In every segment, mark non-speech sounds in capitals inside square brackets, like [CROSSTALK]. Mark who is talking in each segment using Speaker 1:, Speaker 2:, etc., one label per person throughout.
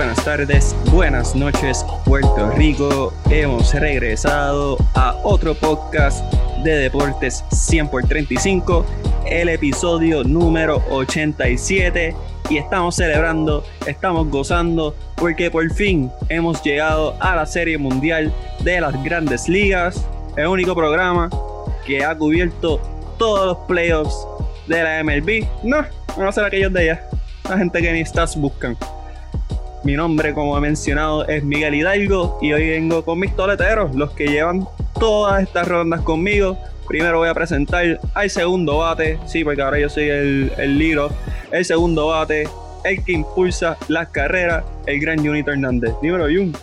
Speaker 1: Buenas tardes, buenas noches, Puerto Rico. Hemos regresado a otro podcast de deportes 100 por 35, el episodio número 87. Y estamos celebrando, estamos gozando, porque por fin hemos llegado a la Serie Mundial de las Grandes Ligas, el único programa que ha cubierto todos los playoffs de la MLB. No, no a ser aquellos de allá, la gente que ni estás buscan. Mi nombre, como he mencionado, es Miguel Hidalgo y hoy vengo con mis toleteros, los que llevan todas estas rondas conmigo. Primero voy a presentar al segundo bate, sí, porque ahora yo soy el, el. El segundo bate, el que impulsa las carreras, el gran Junito Hernández. Dímelo, Jun.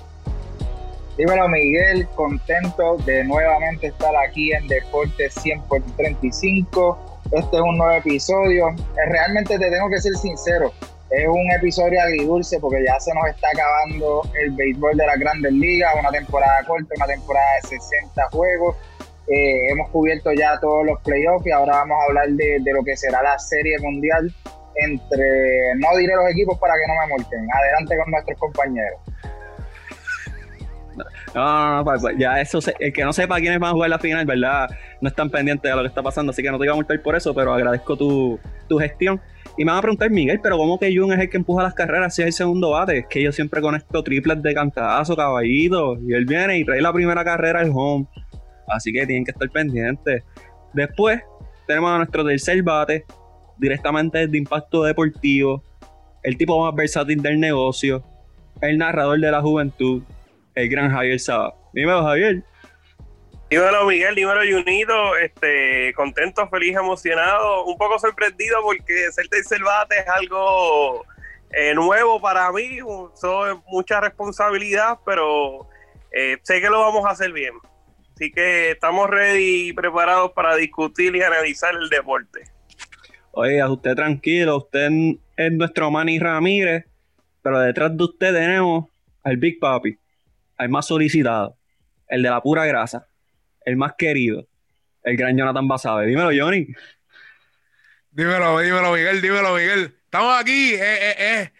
Speaker 2: Dímelo, Miguel, contento de nuevamente estar aquí en Deportes 100 por 35. Este es un nuevo episodio. Eh, realmente te tengo que ser sincero, es un episodio agridulce porque ya se nos está acabando el béisbol de las grandes ligas, una temporada corta, una temporada de 60 juegos. Eh, hemos cubierto ya todos los playoffs y ahora vamos a hablar de, lo que será la serie mundial entre, no diré los equipos para que no me muerten, adelante con nuestros compañeros.
Speaker 1: No, no, pues, pues, ya eso, el que no sepa quiénes van a jugar la final, ¿verdad? No están pendientes de lo que está pasando, así que no te iba a multar por eso, pero agradezco tu, tu gestión. Y me van a preguntar, Miguel, pero ¿cómo que Jun es el que empuja las carreras si es el segundo bate? Es que yo siempre conecto triples de cantazo, caballito. Y él viene y trae la primera carrera al home. Así que tienen que estar pendientes. Después tenemos a nuestro tercer bate, directamente de impacto deportivo. El tipo más versátil del negocio. El narrador de la juventud. El gran Javier Saba. Dímelo, Javier.
Speaker 3: Dímelo Miguel, dímelo Junito, este, contento, feliz, emocionado, un poco sorprendido porque ser tercer bate es algo eh, nuevo para mí, es mucha responsabilidad, pero eh, sé que lo vamos a hacer bien. Así que estamos ready y preparados para discutir y analizar el deporte.
Speaker 1: Oye, usted tranquilo, usted es nuestro Manny Ramírez, pero detrás de usted tenemos al Big Papi, al más solicitado, el de la pura grasa el más querido, el gran Jonathan Basabe. Dímelo, Johnny.
Speaker 4: Dímelo, dímelo, Miguel, dímelo, Miguel. Estamos aquí, es,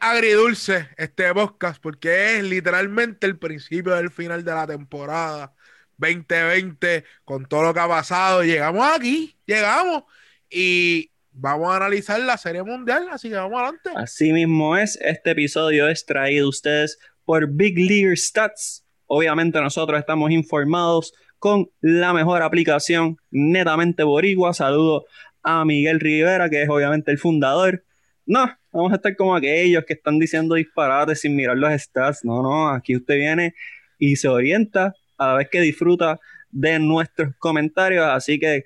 Speaker 4: agridulce este podcast porque es literalmente el principio del final de la temporada 2020 con todo lo que ha pasado. Llegamos aquí, llegamos y vamos a analizar la Serie Mundial, así que vamos adelante.
Speaker 1: Así mismo es, este episodio es traído a ustedes por Big League Stats. Obviamente nosotros estamos informados con la mejor aplicación netamente boricua. Saludo a Miguel Rivera, que es obviamente el fundador. No, vamos a estar como aquellos que están diciendo disparates sin mirar los stats. No, no, aquí usted viene y se orienta a la vez que disfruta de nuestros comentarios. Así que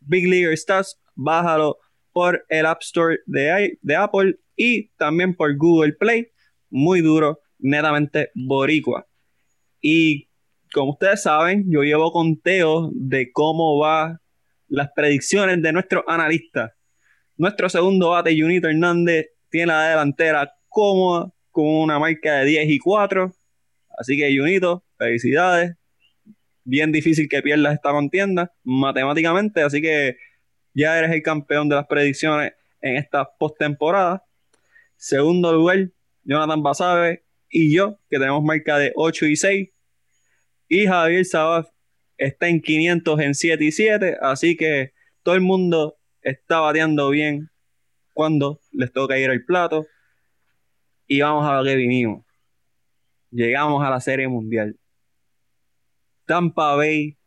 Speaker 1: Big League Stats, bájalo por el App Store de, de Apple y también por Google Play. Muy duro, netamente boricua. Y como ustedes saben, yo llevo conteo de cómo va las predicciones de nuestros analistas. Nuestro segundo bate, Junito Hernández, tiene la delantera cómoda con una marca de 10 y 4. Así que, Junito, felicidades. Bien difícil que pierdas esta contienda matemáticamente. Así que ya eres el campeón de las predicciones en esta postemporada. Segundo lugar, Jonathan Basabe y yo, que tenemos marca de 8 y 6. Y Javier Sabaf está en 500 en 7 y 7, así que todo el mundo está bateando bien cuando les toca ir al plato. Y vamos a lo que vinimos. Llegamos a la Serie Mundial. Tampa Bay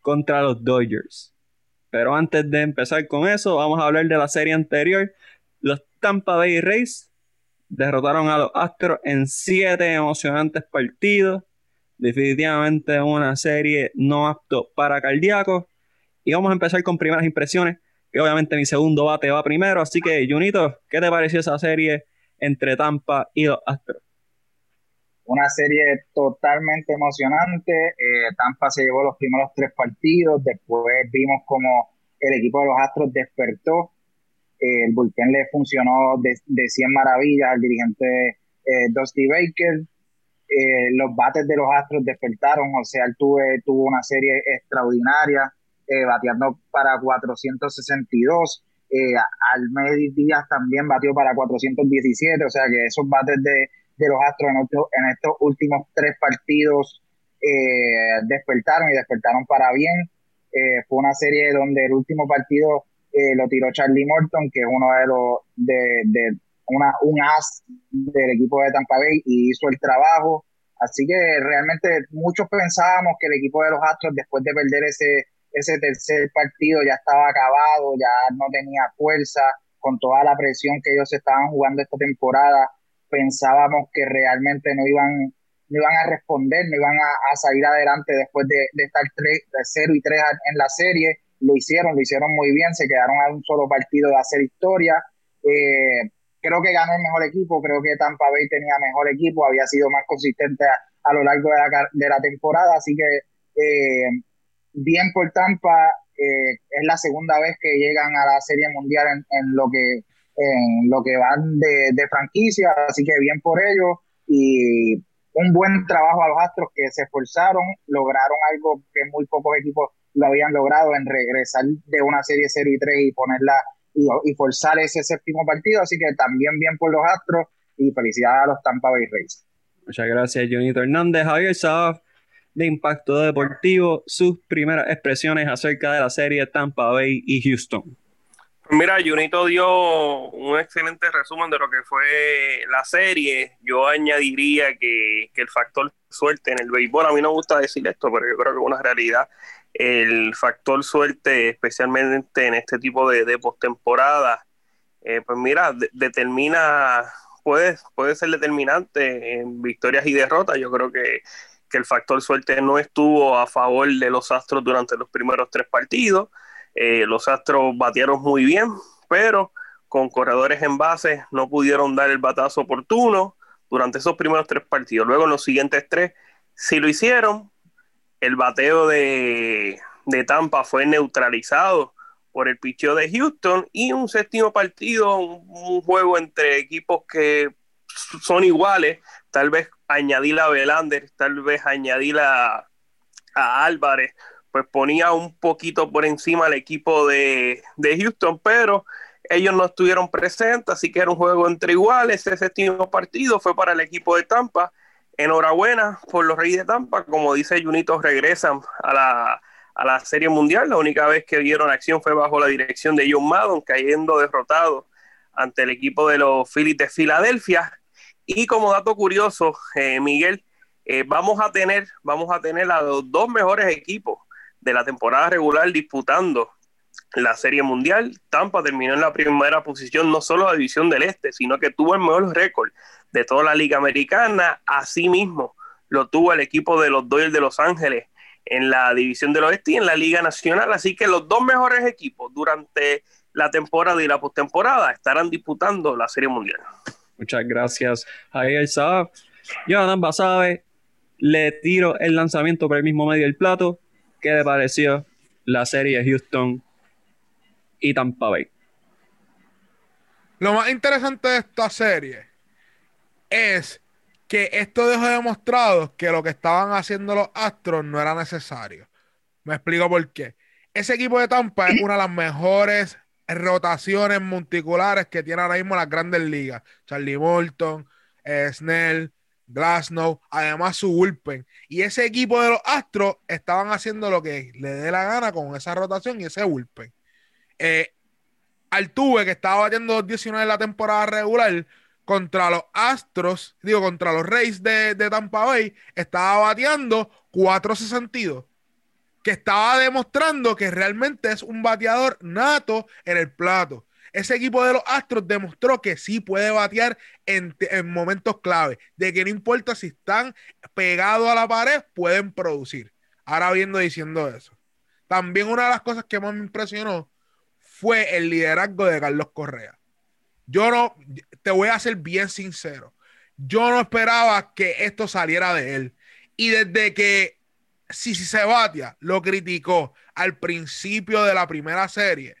Speaker 1: contra los Dodgers. Pero antes de empezar con eso, vamos a hablar de la serie anterior. Los Tampa Bay Rays derrotaron a los Astros en 7 emocionantes partidos definitivamente una serie no apto para cardíacos. Y vamos a empezar con primeras impresiones, que obviamente mi segundo bate va primero. Así que, Junito, ¿qué te pareció esa serie entre Tampa y los Astros?
Speaker 2: Una serie totalmente emocionante. Eh, Tampa se llevó los primeros tres partidos. Después vimos como el equipo de los Astros despertó. el bullpen le funcionó de, de 100 maravillas al dirigente eh, Dusty Baker eh, los bates de los Astros despertaron, o sea, él tuvo una serie extraordinaria, eh, bateando para 462. Eh, al Díaz también batió para 417, o sea que esos bates de, los Astros en, estos últimos tres partidos eh, despertaron y despertaron para bien. Fue una serie donde el último partido lo tiró Charlie Morton, que es uno de los de, una, un as del equipo de Tampa Bay y hizo el trabajo. Así que realmente muchos pensábamos que el equipo de los Astros, después de perder ese, ese tercer partido, ya estaba acabado, ya no tenía fuerza, con toda la presión que ellos estaban jugando esta temporada, pensábamos que realmente no iban, no iban a responder, no iban a, salir adelante después de, estar 0 y 3 en la serie. Lo hicieron, lo hicieron muy bien, se quedaron a un solo partido de hacer historia. Eh, creo que ganó el mejor equipo, creo que Tampa Bay tenía mejor equipo, había sido más consistente a, lo largo de la, de la, temporada, así que eh, bien por Tampa, eh, es la segunda vez que llegan a la Serie Mundial en, lo que en lo que van de, franquicia, así que bien por ellos y un buen trabajo a los Astros que se esforzaron, lograron algo que muy pocos equipos lo habían logrado en regresar de una serie 0 y 3 y ponerla y, forzar ese séptimo partido. Así que también bien por los Astros y felicidades a los Tampa Bay Rays.
Speaker 1: Muchas gracias, Jonito Hernández. Javier Sabaf, de Impacto Deportivo, sus primeras expresiones acerca de la serie Tampa Bay y Houston.
Speaker 3: Mira, Junito dio un excelente resumen de lo que fue la serie. Yo añadiría que, que, el factor suerte en el béisbol, a mí no me gusta decir esto, pero yo creo que es una realidad el factor suerte, especialmente en este tipo de, de postemporada, eh, pues mira, determina, puede, puede ser determinante en victorias y derrotas. Yo creo que, el factor suerte no estuvo a favor de los Astros durante los primeros tres partidos. Eh, los Astros batieron muy bien, pero con corredores en base no pudieron dar el batazo oportuno durante esos primeros tres partidos. Luego en los siguientes tres sí lo hicieron, el bateo de, Tampa fue neutralizado por el picheo de Houston y un séptimo partido, un, juego entre equipos que son iguales, tal vez añadir a Belander, tal vez añadir a, Álvarez, pues ponía un poquito por encima al equipo de, de, Houston, pero ellos no estuvieron presentes, así que era un juego entre iguales, ese séptimo partido fue para el equipo de Tampa enhorabuena por los Reyes de Tampa. Como dice Junito, regresan a la, a la Serie Mundial. La única vez que vieron acción fue bajo la dirección de John Madden, cayendo derrotado ante el equipo de los Phillies de Filadelfia. Y como dato curioso, eh, Miguel, eh, vamos a tener, vamos a tener a los dos mejores equipos de la temporada regular disputando la Serie Mundial. Tampa terminó en la primera posición, no solo la división del Este, sino que tuvo el mejor récord de toda la Liga Americana. Asimismo, lo tuvo el equipo de los Dodgers de Los Ángeles en la división del Oeste y en la Liga Nacional. Así que los dos mejores equipos durante la temporada y la postemporada estarán disputando la Serie Mundial.
Speaker 1: Muchas gracias, Javier Saab. Jonathan Basabe, le tiro el lanzamiento por el mismo medio del plato. ¿Qué le pareció la serie Houston y Tampa Bay?
Speaker 4: Lo más interesante de esta serie es que esto dejó demostrado que lo que estaban haciendo los Astros no era necesario. Me explico por qué. Ese equipo de Tampa es una de las mejores rotaciones multiculares que tiene ahora mismo las grandes ligas. Charlie Morton, eh, Snell, Glasnow, además su bullpen. Y ese equipo de los Astros estaban haciendo lo que le dé la gana con esa rotación y ese bullpen. Eh, Altuve, que estaba batiendo 2.19 en la temporada regular, contra los Astros, digo, contra los Reyes de, Tampa Bay, estaba bateando 4.62, que estaba demostrando que realmente es un bateador nato en el plato. Ese equipo de los Astros demostró que sí puede batear en, en momentos clave, de que no importa si están pegados a la pared, pueden producir. Ahora viendo diciendo eso. También una de las cosas que más me impresionó fue el liderazgo de Carlos Correa. Yo no, te voy a ser bien sincero. Yo no esperaba que esto saliera de él. Y desde que si, se batia lo criticó al principio de la primera serie,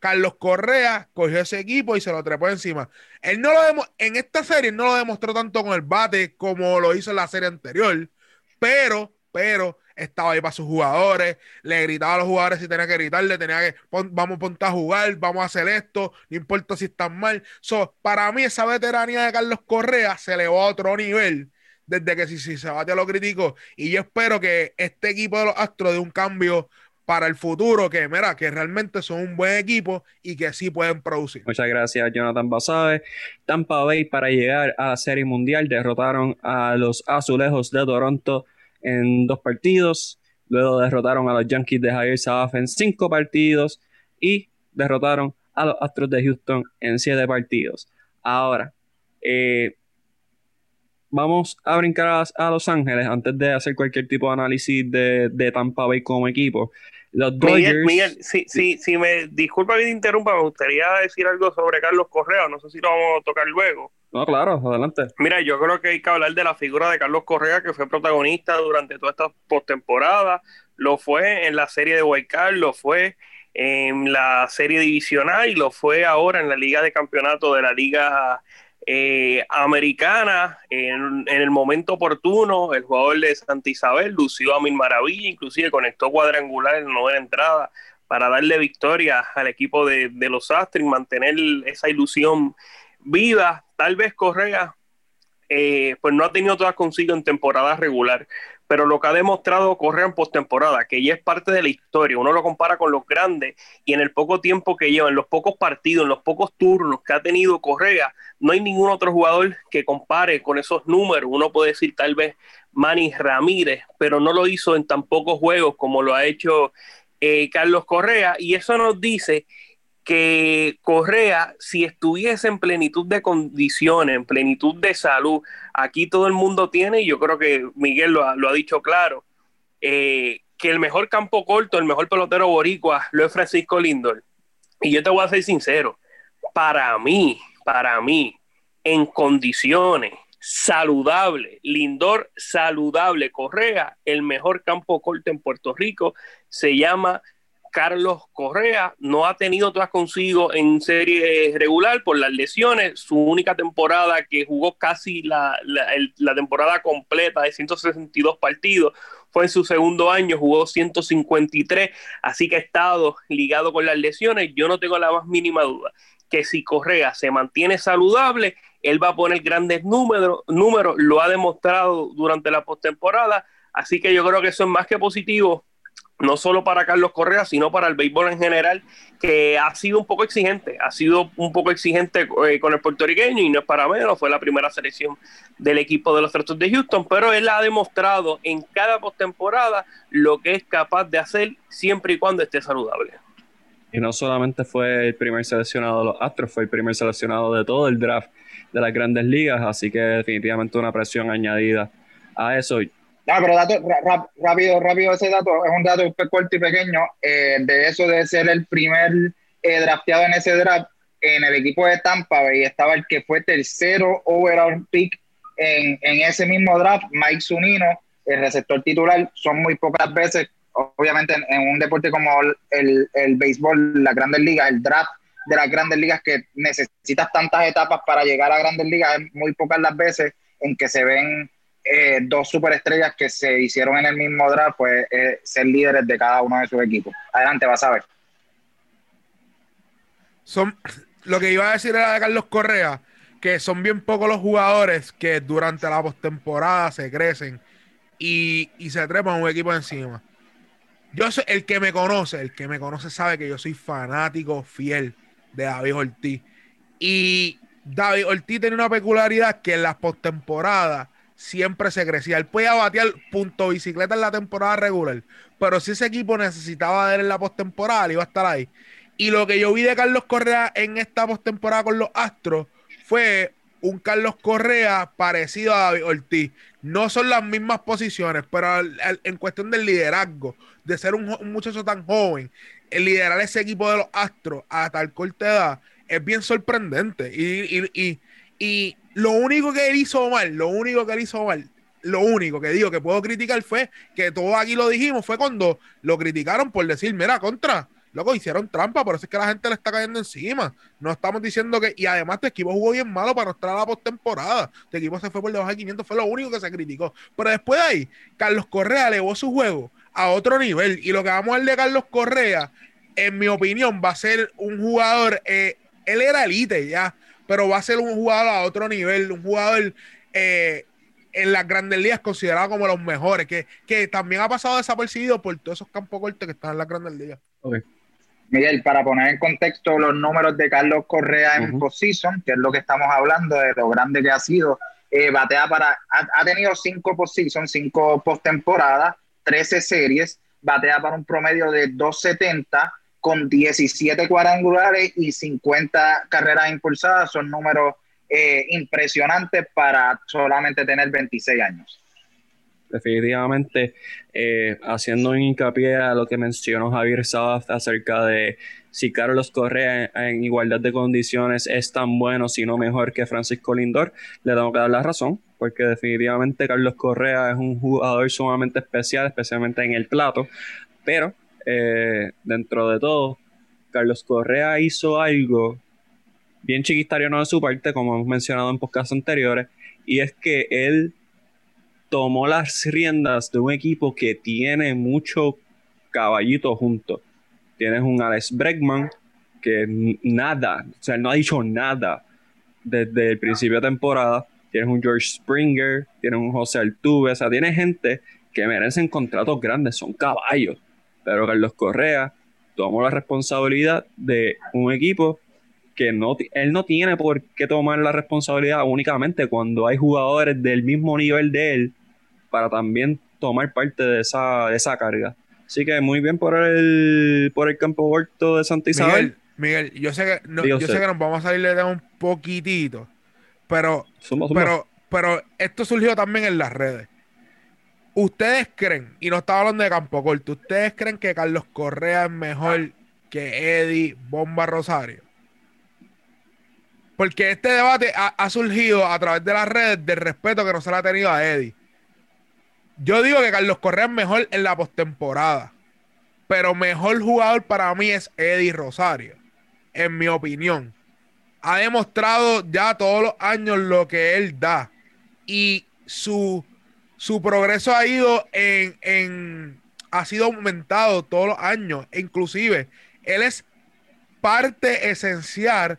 Speaker 4: Carlos Correa cogió ese equipo y se lo trepó encima. Él no lo en esta serie no lo demostró tanto con el bate como lo hizo en la serie anterior, pero, pero estaba ahí para sus jugadores, le gritaba a los jugadores si tenía que gritarle, tenía que, vamos ponte a jugar, vamos a hacer esto, no importa si están mal. So, para mí esa veteranía de Carlos Correa se elevó a otro nivel desde que si, si se bate lo critico y yo espero que este equipo de los Astros dé un cambio para el futuro, que mira, que realmente son un buen equipo y que sí pueden producir.
Speaker 1: Muchas gracias, Jonathan Basabe. Tampa Bay para llegar a la Serie Mundial derrotaron a los Azulejos de Toronto en dos partidos. Luego derrotaron a los Yankees de Javier Sabaf en cinco partidos y derrotaron a los Astros de Houston en siete partidos. Ahora, eh, vamos a brincar a, Los Ángeles antes de hacer cualquier tipo de análisis de, de Tampa Bay como equipo. Los
Speaker 3: Dodgers, Miguel, si, si, si, me disculpa que te interrumpa, me gustaría decir algo sobre Carlos Correa. No sé si lo vamos a tocar luego.
Speaker 1: No, claro, adelante.
Speaker 3: Mira, yo creo que hay que hablar de la figura de Carlos Correa, que fue protagonista durante toda esta postemporada. Lo fue en la serie de Guaycar, lo fue en la serie divisional y lo fue ahora en la Liga de Campeonato de la Liga eh, americana en, el momento oportuno, el jugador de Santa Isabel lució a mil maravillas, inclusive conectó cuadrangular en la novena entrada para darle victoria al equipo de, los Astros y mantener esa ilusión viva. Tal vez Correa eh, pues no ha tenido todas consigo en temporada regular, pero lo que ha demostrado Correa en postemporada, que ya es parte de la historia, uno lo compara con los grandes y en el poco tiempo que lleva, en los pocos partidos, en los pocos turnos que ha tenido Correa, no hay ningún otro jugador que compare con esos números. Uno puede decir tal vez Manny Ramírez, pero no lo hizo en tan pocos juegos como lo ha hecho eh, Carlos Correa y eso nos dice que Correa, si estuviese en plenitud de condiciones, en plenitud de salud, aquí todo el mundo tiene, y yo creo que Miguel lo ha, dicho claro, eh, que el mejor campo corto, el mejor pelotero boricua lo es Francisco Lindor. Y yo te voy a ser sincero, para mí, para mí, en condiciones saludables, Lindor saludable, Correa, el mejor campo corto en Puerto Rico, se llama Carlos Correa no ha tenido todas consigo en serie regular por las lesiones. Su única temporada que jugó casi la, temporada completa de 162 partidos fue en su segundo año, jugó 153, así que ha estado ligado con las lesiones. Yo no tengo la más mínima duda que si Correa se mantiene saludable, él va a poner grandes números, números lo ha demostrado durante la postemporada, así que yo creo que eso es más que positivo no solo para Carlos Correa, sino para el béisbol en general, que ha sido un poco exigente, ha sido un poco exigente eh, con el puertorriqueño y no es para menos, fue la primera selección del equipo de los Astros de Houston, pero él ha demostrado en cada postemporada lo que es capaz de hacer siempre y cuando esté saludable.
Speaker 1: Y no solamente fue el primer seleccionado de los Astros, fue el primer seleccionado de todo el draft de las grandes ligas, así que definitivamente una presión añadida a eso.
Speaker 2: No, pero dato, rápido, rápido ese dato, es un dato corto y pequeño, eh, de eso de ser el primer eh, drafteado en ese draft, en el equipo de Tampa y estaba el que fue tercero overall pick en, en ese mismo draft, Mike Zunino, el receptor titular, son muy pocas veces, obviamente en, un deporte como el, el, béisbol, la grandes ligas, el draft de las grandes ligas que necesitas tantas etapas para llegar a grandes ligas, es muy pocas las veces en que se ven eh, dos superestrellas que se hicieron en el mismo draft, pues eh, ser líderes de cada uno de sus equipos. Adelante, vas a ver.
Speaker 4: Son, [CLEARS THROAT] lo que iba a decir era de Carlos Correa, que son bien pocos los jugadores que durante la postemporada se crecen y, y se trepan un equipo encima. Yo soy el que me conoce, el que me conoce sabe que yo soy fanático fiel de David Ortiz. Y David Ortiz tiene una peculiaridad que en las postemporadas siempre se crecía. Él podía batear punto bicicleta en la temporada regular, pero si ese equipo necesitaba de él en la postemporada, iba a estar ahí. Y lo que yo vi de Carlos Correa en esta postemporada con los Astros fue un Carlos Correa parecido a David Ortiz. No son las mismas posiciones, pero en cuestión del liderazgo, de ser un, muchacho tan joven, el liderar ese equipo de los Astros a tal corta edad es bien sorprendente. y, y, y lo único que él hizo mal, lo único que él hizo mal, lo único que digo que puedo criticar fue que todo aquí lo dijimos, fue cuando lo criticaron por decir, mira, contra, Loco, hicieron trampa, por eso es que la gente le está cayendo encima. No estamos diciendo que. Y además, tu equipo jugó bien malo para estar a la postemporada. Tu equipo se fue por debajo de 500, fue lo único que se criticó. Pero después de ahí, Carlos Correa elevó su juego a otro nivel. Y lo que vamos a ver de Carlos Correa, en mi opinión, va a ser un jugador. Eh, él era elite ya, pero va a ser un jugador a otro nivel, un jugador. Eh, en las grandes ligas considerado como los mejores, que, que también ha pasado desapercibido por todos esos campos cortos que están en las grandes ligas.
Speaker 2: Miguel, para poner en contexto los números de Carlos Correa en postseason, que es lo que estamos hablando de lo grande que ha sido, eh, batea para, ha, tenido cinco postseason, cinco postemporadas, 13 series, batea para un promedio de 270 con 17 cuadrangulares y 50 carreras impulsadas, son números eh, impresionante para solamente tener 26 años.
Speaker 1: Definitivamente, eh, haciendo un hincapié a lo que mencionó Javier Sabas acerca de si Carlos Correa en, igualdad de condiciones es tan bueno, si no mejor que Francisco Lindor, le tengo que dar la razón, porque definitivamente Carlos Correa es un jugador sumamente especial, especialmente en el plato, pero eh, dentro de todo, Carlos Correa hizo algo bien chiquistariano de su parte, como hemos mencionado en podcasts anteriores, y es que él tomó las riendas de un equipo que tiene mucho caballito junto. Tienes un Alex Bregman que nada, o sea, no ha dicho nada desde el principio de temporada. Tienes un George Springer, tienes un José Altuve, o sea, tienes gente que merecen contratos grandes, son caballos. Pero Carlos Correa tomó la responsabilidad de un equipo que no, él no tiene por qué tomar la responsabilidad únicamente cuando hay jugadores del mismo nivel de él para también tomar parte de esa, esa carga. Así que muy bien por el, por el campo corto de Santa Isabel.
Speaker 4: Miguel, yo sé que, yo sé que nos vamos a salir de un poquitito, pero, pero, pero esto surgió también en las redes. ¿Ustedes creen, y no estaba hablando de campo corto, ¿ustedes creen que Carlos Correa es mejor que Eddie Bomba Rosario? Porque este debate ha, surgido a través de las redes del respeto que no se le ha tenido a Eddie. Yo digo que Carlos Correa es mejor en la postemporada. Pero mejor jugador para mí es Eddie Rosario. En mi opinión. Ha demostrado ya todos los años lo que él da. Y su, su progreso ha ido en, en. ha sido aumentado todos los años. Inclusive, él es parte esencial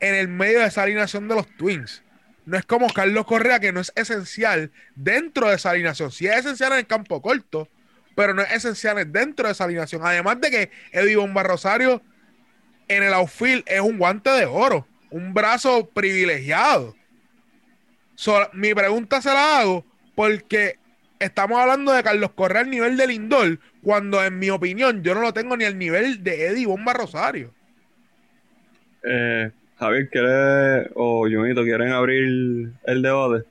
Speaker 4: en el medio de esa alineación de los Twins. No es como Carlos Correa, que no es esencial dentro de esa alineación. Sí es esencial en el campo corto, pero no es esencial dentro de esa alineación. Además de que Eddie Bomba Rosario en el outfield es un guante de oro, un brazo privilegiado. mi pregunta se la hago porque estamos hablando de Carlos Correa al nivel de Lindor, cuando en mi opinión yo no lo tengo ni al nivel de Eddie Bomba Rosario.
Speaker 1: Eh, Javier, ¿quiere o Junito quieren abrir el debate?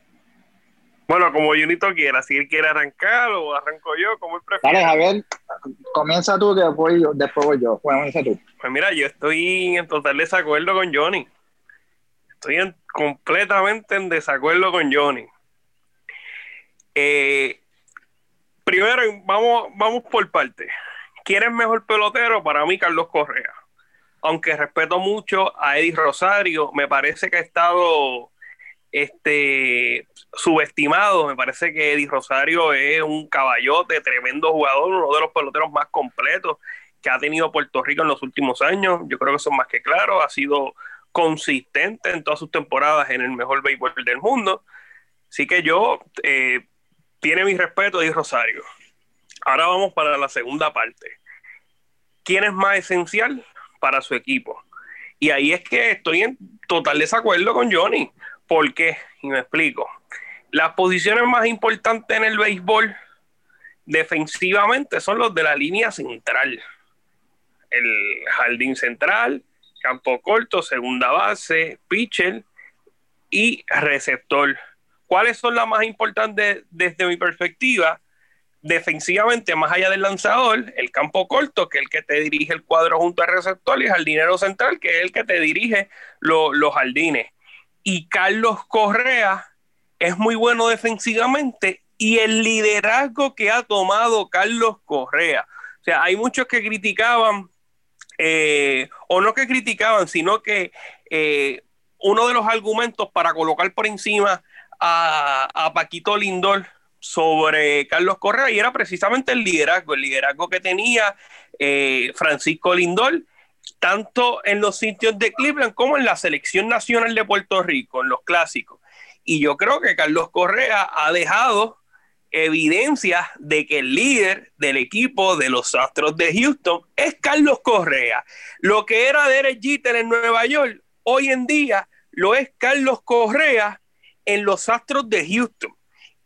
Speaker 3: Bueno, como Junito quiera, si él quiere arrancar o arranco yo, como él prefiere.
Speaker 2: Dale, Javier, comienza tú, que después, yo, después voy yo. Bueno, comienza tú.
Speaker 3: Pues mira, yo estoy en total desacuerdo con Johnny. Estoy completamente en desacuerdo con Johnny. Eh, primero, vamos, vamos por parte. ¿Quién es mejor pelotero? Para mí, Carlos Correa aunque respeto mucho a Eddie Rosario, me parece que ha estado este, subestimado. Me parece que Eddie Rosario es un caballote, tremendo jugador, uno de los peloteros más completos que ha tenido Puerto Rico en los últimos años. Yo creo que es más que claro. Ha sido consistente en todas sus temporadas en el mejor béisbol del mundo. Así que yo, eh, tiene mi respeto Eddie Rosario. Ahora vamos para la segunda parte. ¿Quién es más esencial? para su equipo. Y ahí es que estoy en total desacuerdo con Johnny. ¿Por qué? Y me explico. Las posiciones más importantes en el béisbol defensivamente son los de la línea central. El jardín central, campo corto, segunda base, pitcher y receptor. ¿Cuáles son las más importantes desde mi perspectiva? defensivamente, más allá del lanzador, el campo corto, que es el que te dirige el cuadro junto al receptor, y el jardinero central, que es el que te dirige los jardines. Y Carlos Correa es muy bueno defensivamente y el liderazgo que ha tomado Carlos Correa. O sea, hay muchos que criticaban eh, o no que criticaban, sino que eh, uno de los argumentos para colocar por encima a, Paquito Lindor sobre Carlos Correa y era precisamente el liderazgo, el liderazgo que tenía eh, Francisco Lindor, tanto en los sitios de Cleveland como en la selección nacional de Puerto Rico, en los clásicos. Y yo creo que Carlos Correa ha dejado evidencia de que el líder del equipo de los Astros de Houston es Carlos Correa. Lo que era Derek Jeter en Nueva York, hoy en día lo es Carlos Correa en los Astros de Houston.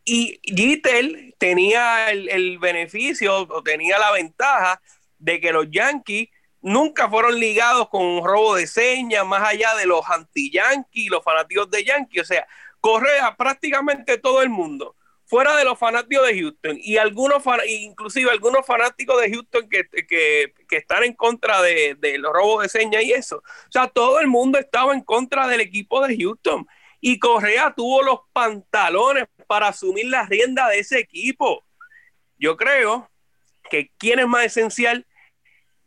Speaker 3: Y Jeter tenía el, beneficio o tenía la ventaja de que los Yankees nunca fueron ligados con un robo de señas, más allá de los anti-Yankees, los fanáticos de Yankees. O sea, Correa prácticamente todo el mundo fuera de los fanáticos de Houston y algunos, inclusive algunos fanáticos de Houston que, están en contra de, los robos de señas y eso. O sea, todo el mundo estaba en contra del equipo de Houston y Correa tuvo los pantalones para asumir la rienda de ese equipo. Yo creo que quién es más esencial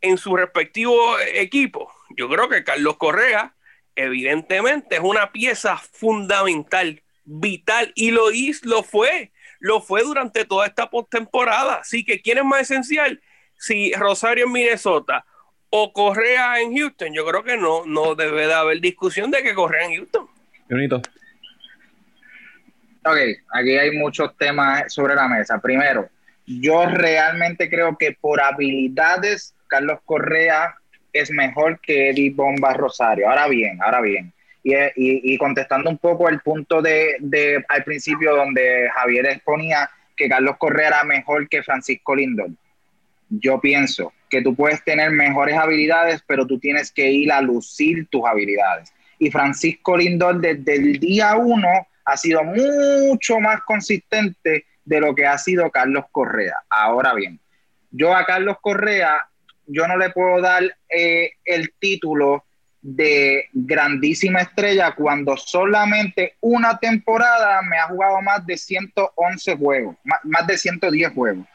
Speaker 3: en su respectivo equipo. Yo creo que Carlos Correa, evidentemente, es una pieza fundamental vital y lo hizo, lo fue, lo fue durante toda esta postemporada. Así que, ¿quién es más esencial? Si Rosario en Minnesota o Correa en Houston, yo creo que no, no debe de haber discusión de que Correa en Houston.
Speaker 1: Bonito.
Speaker 2: Ok, aquí hay muchos temas sobre la mesa. Primero, yo realmente creo que por habilidades, Carlos Correa es mejor que Eddie Bomba Rosario. Ahora bien, ahora bien, y, contestando un poco el punto de, de, al principio donde Javier exponía que Carlos Correa era mejor que Francisco Lindor. Yo pienso que tú puedes tener mejores habilidades, pero tú tienes que ir a lucir tus habilidades. Y Francisco Lindor desde el día uno ha sido mucho más consistente de lo que ha sido Carlos Correa. Ahora bien, yo a Carlos Correa, yo no le puedo dar eh, el título de grandísima estrella cuando solamente una temporada me ha jugado más de 111 juegos, más, de 110 juegos.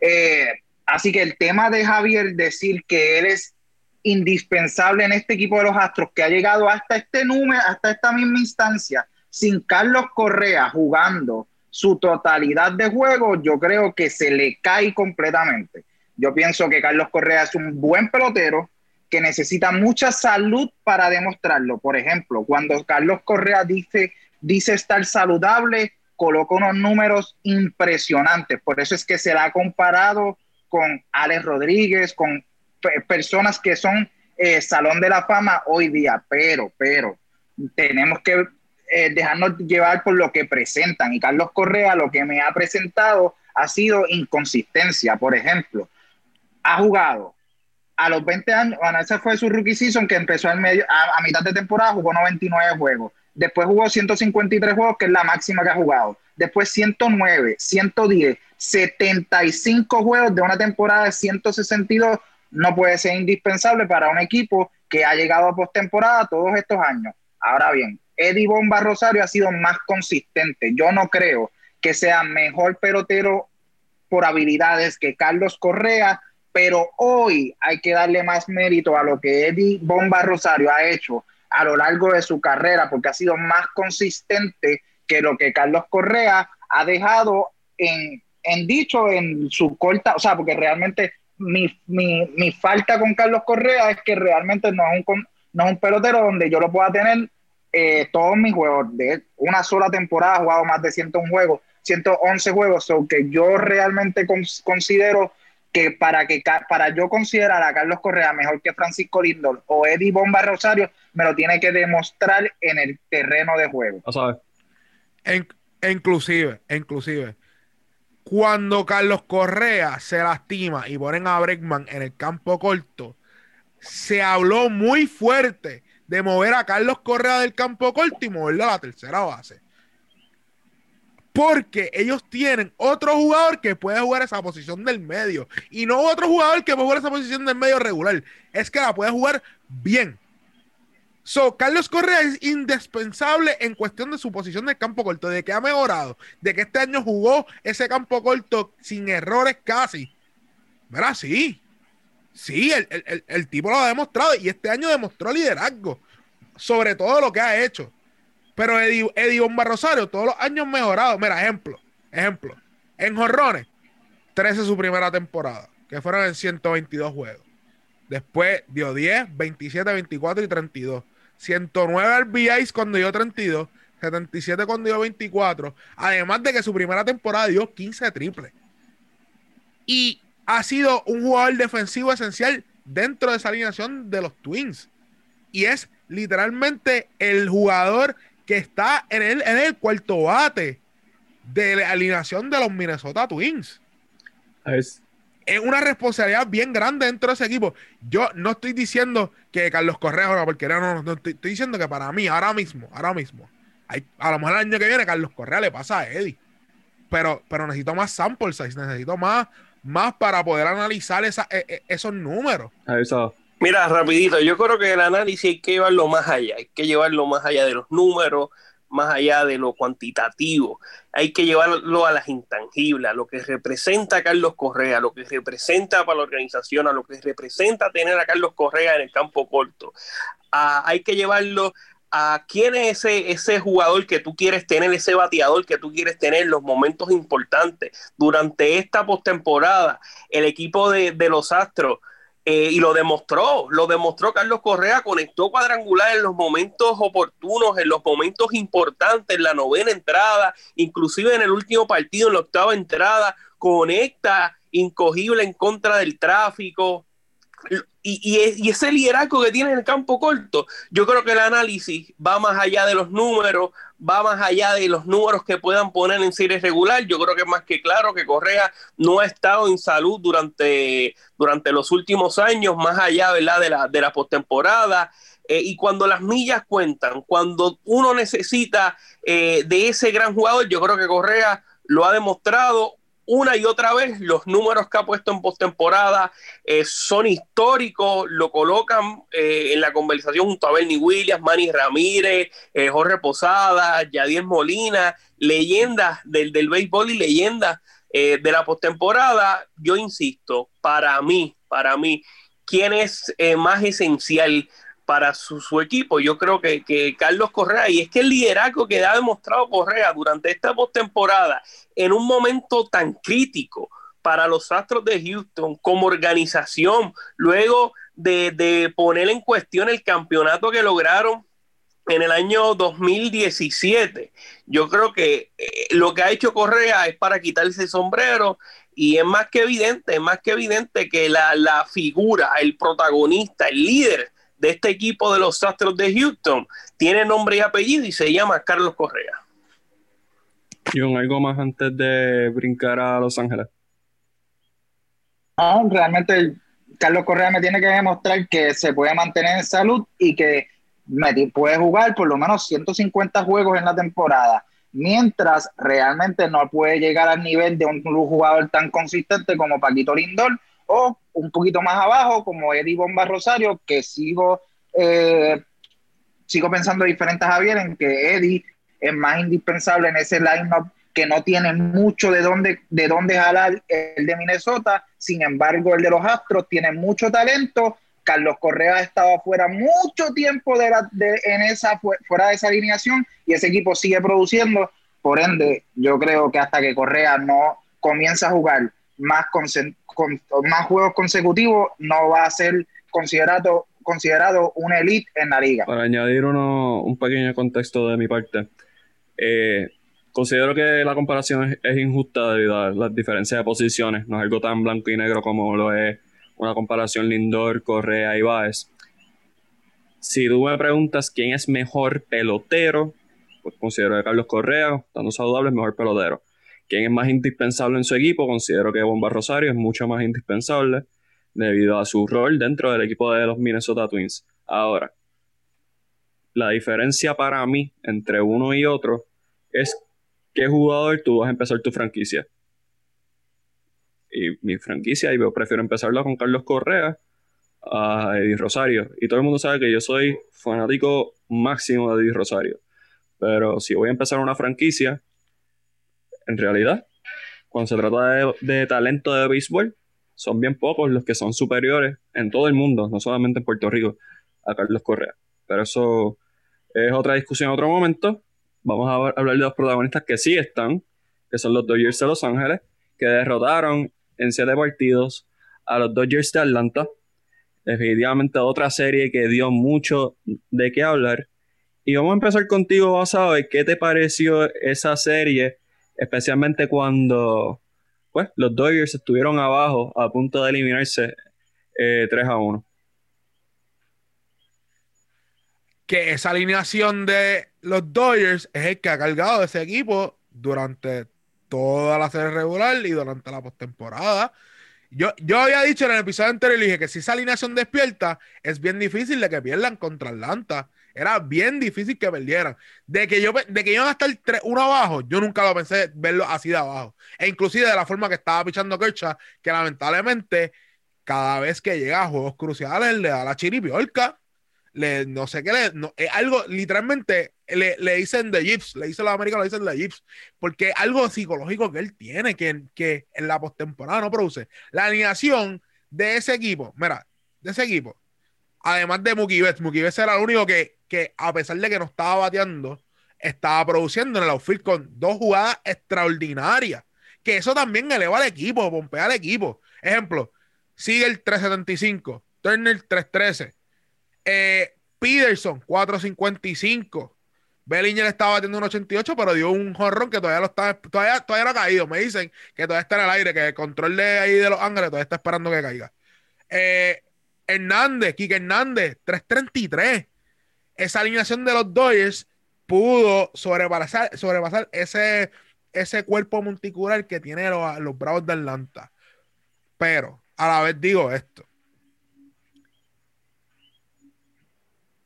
Speaker 2: Eh, así que el tema de Javier decir que él es indispensable en este equipo de los Astros, que ha llegado hasta este número, hasta esta misma instancia, sin Carlos Correa jugando su totalidad de juegos, yo creo que se le cae completamente. Yo pienso que Carlos Correa es un buen pelotero, que necesita mucha salud para demostrarlo. Por ejemplo, cuando Carlos Correa dice, dice estar saludable, coloca unos números impresionantes. Por eso es que se la ha comparado con Alex Rodríguez, con personas que son eh, Salón de la Fama hoy día. Pero, pero, tenemos que eh, dejarnos llevar por lo que presentan. Y Carlos Correa lo que me ha presentado ha sido inconsistencia. Por ejemplo, ha jugado a los 20 años, bueno, ese fue su rookie season que empezó medio, a, mitad de temporada jugó 99 juegos. Después jugó 153 juegos, que es la máxima que ha jugado. Después 109, 110, 75 juegos de una temporada de 162 no puede ser indispensable para un equipo que ha llegado a postemporada todos estos años. Ahora bien, Eddie Bomba Rosario ha sido más consistente. Yo no creo que sea mejor pelotero por habilidades que Carlos Correa, pero hoy hay que darle más mérito a lo que Eddie Bomba Rosario ha hecho a lo largo de su carrera, porque ha sido más consistente que lo que Carlos Correa ha dejado en, dicho en su corta, o sea, porque realmente mi, falta con Carlos Correa es que realmente no es un, no es un pelotero donde yo lo pueda tener eh, todos mis juegos, de una sola temporada, ha jugado más de 101 juegos, 111 juegos, o que yo realmente considero que para que para yo considerar a Carlos Correa mejor que Francisco Lindor o Eddie Bomba Rosario, me lo tiene que demostrar en el terreno de juego.
Speaker 4: inclusive, inclusive, cuando Carlos Correa se lastima y ponen a Breckman en el campo corto, se habló muy fuerte de mover a Carlos Correa del campo corto y moverlo a la tercera base. Porque ellos tienen otro jugador que puede jugar esa posición del medio. Y no otro jugador que puede jugar esa posición del medio regular. Es que la puede jugar bien. So, Carlos Correa es indispensable en cuestión de su posición del campo corto, de que ha mejorado, de que este año jugó ese campo corto sin errores casi. Verá, sí. Sí, el, tipo lo ha demostrado y este año demostró liderazgo sobre todo lo que ha hecho. Pero Eddie, Eddie Bomba todos los años mejorado. Mira, ejemplo, ejemplo. En Jorrones, 13 su primera temporada, que fueron en 122 juegos. Después dio 10, 27, 24 y 32. 109 RBIs cuando dio 32, 77 cuando dio 24. Además de que su primera temporada dio 15 triples. Y ha sido un jugador defensivo esencial dentro de esa alineación de los Twins. Y es literalmente el jugador que está en el, en el cuarto bate de la alineación de los Minnesota Twins. Es. Es una responsabilidad bien grande dentro de ese equipo. Yo no estoy diciendo que Carlos Correa no, porque no, no, estoy, diciendo que para mí, ahora mismo, ahora mismo, hay, a lo mejor el año que viene Carlos Correa le pasa a Eddie. Pero, pero necesito más sample size, necesito más, más para poder analizar esa, e, e, esos números.
Speaker 3: Eso. Mira, rapidito, yo creo que el análisis hay que llevarlo más allá, hay que llevarlo más allá de los números, más allá de lo cuantitativo, hay que llevarlo a las intangibles, a lo que representa a Carlos Correa, a lo que representa para la organización, a lo que representa tener a Carlos Correa en el campo corto. hay que llevarlo a quién es ese, ese jugador que tú quieres tener, ese bateador que tú quieres tener en los momentos importantes. Durante esta postemporada, el equipo de, los Astros, eh, y lo demostró, lo demostró Carlos Correa, conectó cuadrangular en los momentos oportunos, en los momentos importantes, en la novena entrada, inclusive en el último partido, en la octava entrada, conecta incogible en contra del tráfico, y, ese liderazgo que tiene en el campo corto, yo creo que el análisis va más allá de los números, va más allá de los números que puedan poner en serie regular. Yo creo que es más que claro que Correa no ha estado en salud durante, durante los últimos años, más allá de la, de la postemporada. Eh, y cuando las millas cuentan, cuando uno necesita eh, de ese gran jugador, yo creo que Correa lo ha demostrado una y otra vez los números que ha puesto en postemporada eh, son históricos, lo colocan eh, en la conversación junto a Bernie Williams, Manny Ramírez, eh, Jorge Posada, Yadier Molina, leyendas del, del béisbol y leyendas de la postemporada. Yo insisto, para mí, para mí, ¿quién es más esencial? Para su, equipo. Yo creo que, que, Carlos Correa, y es que el liderazgo que ha demostrado Correa durante esta postemporada, en un momento tan crítico para los Astros de Houston como organización, luego de, poner en cuestión el campeonato que lograron en el año 2017. Yo creo que eh, lo que ha hecho Correa es para quitarse el sombrero y es más que evidente, es más que evidente que la, la figura, el protagonista, el líder de este equipo de los Astros de Houston tiene nombre y apellido y se llama Carlos Correa.
Speaker 1: ¿Y un algo más antes de brincar a Los Ángeles?
Speaker 2: No, realmente Carlos Correa me tiene que demostrar que se puede mantener en salud y que puede jugar por lo menos 150 juegos en la temporada, mientras realmente no puede llegar al nivel de un jugador tan consistente como Paquito Lindor o un poquito más abajo, como Eddie Bomba Rosario, que sigo, eh, sigo pensando diferente a Javier en que Eddie es más indispensable en ese line-up que no tiene mucho de dónde, de dónde jalar el de Minnesota, sin embargo el de los Astros tiene mucho talento, Carlos Correa ha estado fuera mucho tiempo de, en esa, fuera de esa alineación y ese equipo sigue produciendo, por ende yo creo que hasta que Correa no comienza a jugar más, con, más juegos consecutivos no va a ser considerado, considerado una elite en la liga.
Speaker 1: Para añadir uno, un pequeño contexto de mi parte, eh, considero que la comparación es, injusta debido a las diferencias de posiciones, no es algo tan blanco y negro como lo es una comparación Lindor, Correa y Baez. Si tú me preguntas quién es mejor pelotero, pues considero que Carlos Correa, estando saludable, es mejor pelotero ¿Quién es más indispensable en su equipo? Considero que Bomba Rosario es mucho más indispensable debido a su rol dentro del equipo de los Minnesota Twins. Ahora, la diferencia para mí entre uno y otro es qué jugador tú vas a empezar tu franquicia. Y mi franquicia, y yo prefiero empezarla con Carlos Correa a Eddie Rosario. Y todo el mundo sabe que yo soy fanático máximo de Eddie Rosario. Pero si voy a empezar una franquicia, en realidad, cuando se trata de, talento de béisbol, son bien pocos los que son superiores en todo el mundo, no solamente en Puerto Rico, a Carlos Correa. Pero eso es otra discusión en otro momento. Vamos a hablar de los protagonistas que sí están, que son los Dodgers de Los Ángeles, que derrotaron en siete partidos a los Dodgers de Atlanta. Definitivamente otra serie que dio mucho de qué hablar. Y vamos a empezar contigo, Basado, qué te pareció esa serie, especialmente cuando pues, los Dodgers estuvieron abajo a punto de eliminarse 3 eh, a 1.
Speaker 4: Que esa alineación de los Dodgers es el que ha cargado ese equipo durante toda la serie regular y durante la postemporada. Yo, yo había dicho en el episodio anterior, dije que si esa alineación despierta, es bien difícil de que pierdan contra Atlanta. Era bien difícil que perdieran. De que yo de que iban a estar 3-1 abajo, yo nunca lo pensé verlo así de abajo. E inclusive de la forma que estaba pichando Kershaw, que lamentablemente cada vez que llega a juegos cruciales le da la chiripiorca. Le, no sé qué le, no, es algo, literalmente le, le dicen de Gips, le dicen los americanos, le dicen de Gips, porque algo psicológico que él tiene, que, que en la postemporada no produce. La alineación de ese equipo, mira, de ese equipo, además de Mookie Betts, Mookie Betts era el único que, que a pesar de que no estaba bateando, estaba produciendo en el outfield con dos jugadas extraordinarias. Que eso también eleva al equipo, pompea al equipo. Ejemplo, sigue el 375, Turner 313, eh, Peterson 455. Bellinger estaba batiendo un 88, pero dio un jorrón que todavía lo está, todavía, todavía no ha caído. Me dicen que todavía está en el aire, que el control de ahí de los ángeles todavía está esperando que caiga. Eh, Hernández, Kike Hernández, 333 esa alineación de los Dodgers pudo sobrepasar, sobrepasar ese, ese cuerpo monticular que tiene los, los Bravos de Atlanta. Pero a la vez digo esto.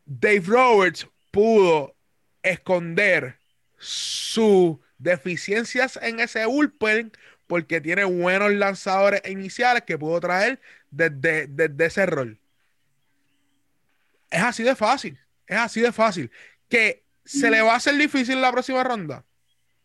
Speaker 4: Dave Roberts pudo esconder sus deficiencias en ese bullpen porque tiene buenos lanzadores iniciales que pudo traer desde, desde ese rol. Es así de fácil. Es así de fácil. ¿Que se le va a hacer difícil la próxima ronda?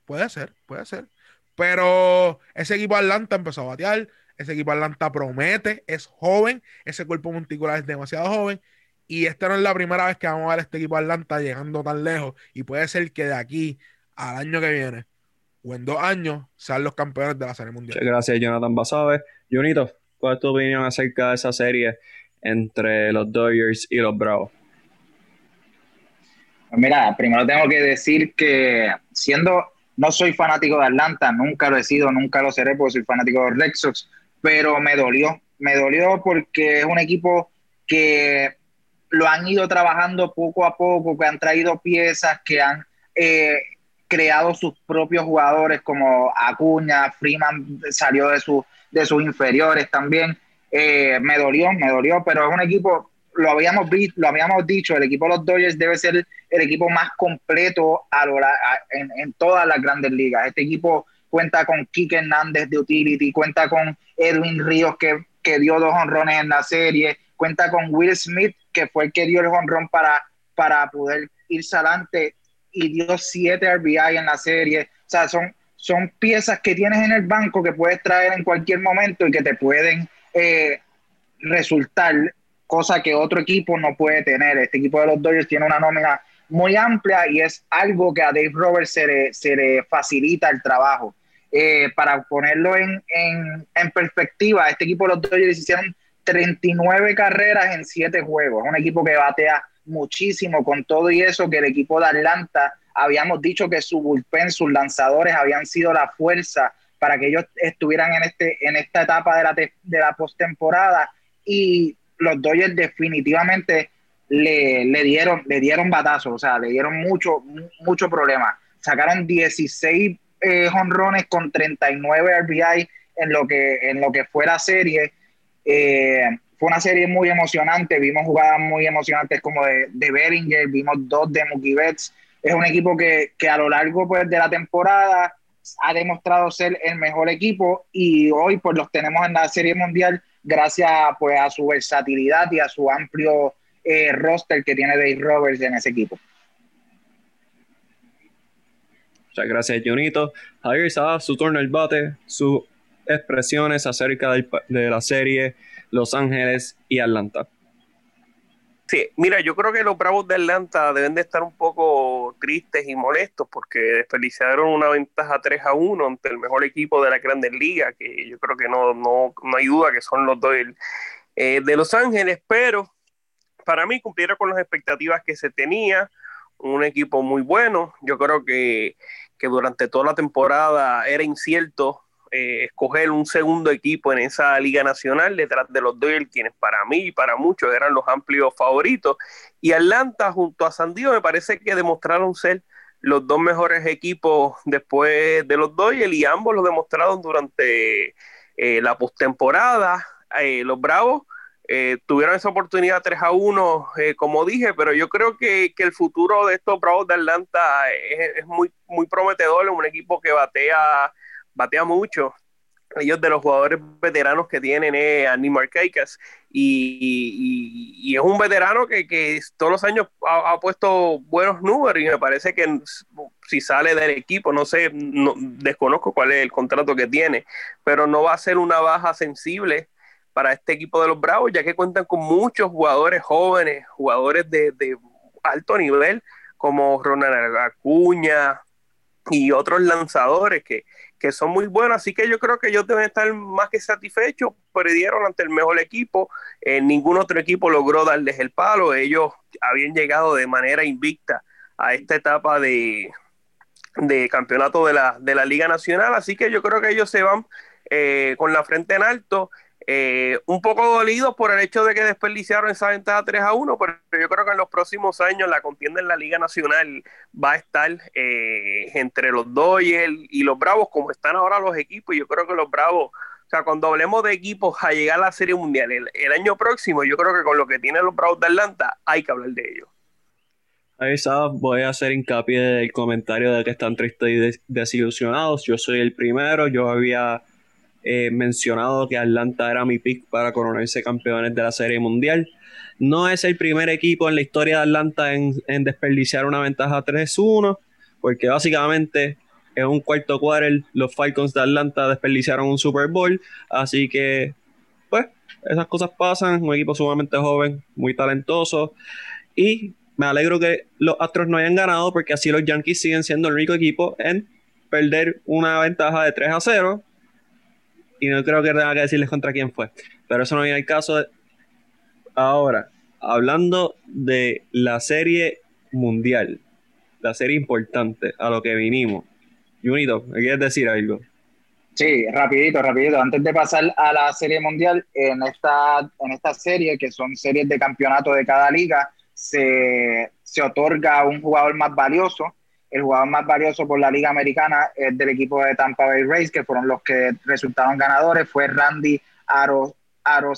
Speaker 4: Puede ser, puede ser. Pero ese equipo Atlanta empezó a batear. Ese equipo Atlanta promete, es joven. Ese cuerpo monticular es demasiado joven. Y esta no es la primera vez que vamos a ver este equipo Atlanta llegando tan lejos. Y puede ser que de aquí al año que viene o en dos años sean los campeones de la Serie Mundial.
Speaker 1: Muchas gracias, Jonathan Basabe. Junito, ¿cuál es tu opinión acerca de esa serie entre los Dodgers y los Bravos?
Speaker 2: Mira, primero tengo que decir que siendo, no soy fanático de Atlanta, nunca lo he sido, nunca lo seré porque soy fanático de Red Sox, pero me dolió, me dolió porque es un equipo que lo han ido trabajando poco a poco, que han traído piezas, que han eh, creado sus propios jugadores como Acuña, Freeman salió de, su, de sus inferiores también. Eh, me dolió, me dolió, pero es un equipo lo habíamos visto, lo habíamos dicho, el equipo de los Dodgers debe ser el equipo más completo a en, todas las grandes ligas. Este equipo cuenta con Kike Hernández de utility, cuenta con Edwin Ríos que, que dio dos honrones en la serie, cuenta con Will Smith que fue el que dio el honrón para, para poder irse adelante y dio siete RBI en la serie. O sea, son, son piezas que tienes en el banco que puedes traer en cualquier momento y que te pueden eh, resultar cosa que otro equipo no puede tener. Este equipo de los Dodgers tiene una nómina muy amplia y es algo que a Dave Roberts se le, se le facilita el trabajo. Eh, para ponerlo en, en, perspectiva, este equipo de los Dodgers hicieron 39 carreras en 7 juegos. Es un equipo que batea muchísimo con todo y eso que el equipo de Atlanta habíamos dicho que su bullpen, sus lanzadores habían sido la fuerza para que ellos estuvieran en este en esta etapa de la, de la postemporada y los Dodgers definitivamente le, le, dieron, le dieron batazos, o sea, le dieron mucho, mucho problema. Sacaron 16 eh, honrones con 39 RBI en lo que, en lo que fue la serie. Eh, fue una serie muy emocionante, vimos jugadas muy emocionantes como de, de Beringer, vimos dos de Mookie Betts. Es un equipo que, que a lo largo pues, de la temporada ha demostrado ser el mejor equipo y hoy pues los tenemos en la serie mundial gracias pues, a su versatilidad y a su amplio eh, roster que tiene Dave Roberts en ese equipo.
Speaker 1: Muchas gracias, Junito. Javier Saba, su turno el bate, su expresiones acerca de la serie Los Ángeles y Atlanta.
Speaker 3: Sí, mira, yo creo que los Bravos de Atlanta deben de estar un poco tristes y molestos porque desperdiciaron una ventaja 3 a 1 ante el mejor equipo de la Grandes Ligas, que yo creo que no, no, no hay duda que son los dos eh, de Los Ángeles, pero para mí cumplieron con las expectativas que se tenía, un equipo muy bueno, yo creo que, que durante toda la temporada era incierto eh, escoger un segundo equipo en esa liga nacional detrás de los Doyle, quienes para mí y para muchos eran los amplios favoritos. Y Atlanta junto a San Diego me parece que demostraron ser los dos mejores equipos después de los Doyle y ambos lo demostraron durante eh, la postemporada. Eh, los Bravos tuvieron esa oportunidad 3 a 1, como dije, pero yo creo que, el futuro de estos Bravos de Atlanta es, es muy, muy prometedor, es un equipo que batea batea mucho. Ellos de los jugadores veteranos que tienen es Andy Marquez y, es un veterano que, todos los años ha, puesto buenos números y me parece que si sale del equipo, no sé, desconozco cuál es el contrato que tiene, pero no va a ser una baja sensible para este equipo de los Bravos, ya que cuentan con muchos jugadores jóvenes, jugadores de, de alto nivel, como Ronald Acuña y otros lanzadores que, que son muy buenos, así que yo creo que ellos deben estar más que satisfechos, perdieron ante el mejor equipo, eh, ningún otro equipo logró darles el palo, ellos habían llegado de manera invicta a esta etapa de, de campeonato de la, de la Liga Nacional, así que yo creo que ellos se van eh, con la frente en alto, eh, un poco dolidos por el hecho de que desperdiciaron esa ventaja 3 a 1, pero yo creo que en los próximos años la contienda en la Liga Nacional va a estar eh, entre los Doyle y los Bravos, como están ahora los equipos. Yo creo que los Bravos, o sea, cuando hablemos de equipos a llegar a la Serie Mundial el, año próximo, yo creo que con lo que tienen los Bravos de Atlanta hay que hablar de ellos.
Speaker 1: Ahí voy a hacer hincapié del comentario de que están tristes y desilusionados. Yo soy el primero, yo había Mencionado que Atlanta era mi pick para coronarse campeones de la Serie Mundial. No es el primer equipo en la historia de Atlanta en, desperdiciar una ventaja 3-1, porque básicamente en un cuarto quarter los Falcons de Atlanta desperdiciaron un Super Bowl, así que pues esas cosas pasan, un equipo sumamente joven, muy talentoso. Y me alegro que los Astros no hayan ganado porque así los Yankees siguen siendo el único equipo en perder una ventaja de 3 a 0 y no creo que tenga que decirles contra quién fue. Pero eso no viene al caso. Ahora, hablando de la serie mundial, la serie importante, a lo que vinimos. Junito, ¿me quieres decir algo?
Speaker 2: Sí, rapidito, rapidito. Antes de pasar a la serie mundial, en esta, en esta serie, que son series de campeonato de cada liga, se, se otorga un jugador más valioso el jugador más valioso por la Liga Americana es del equipo de Tampa Bay Rays, que fueron los que resultaron ganadores. Fue Randy Aros,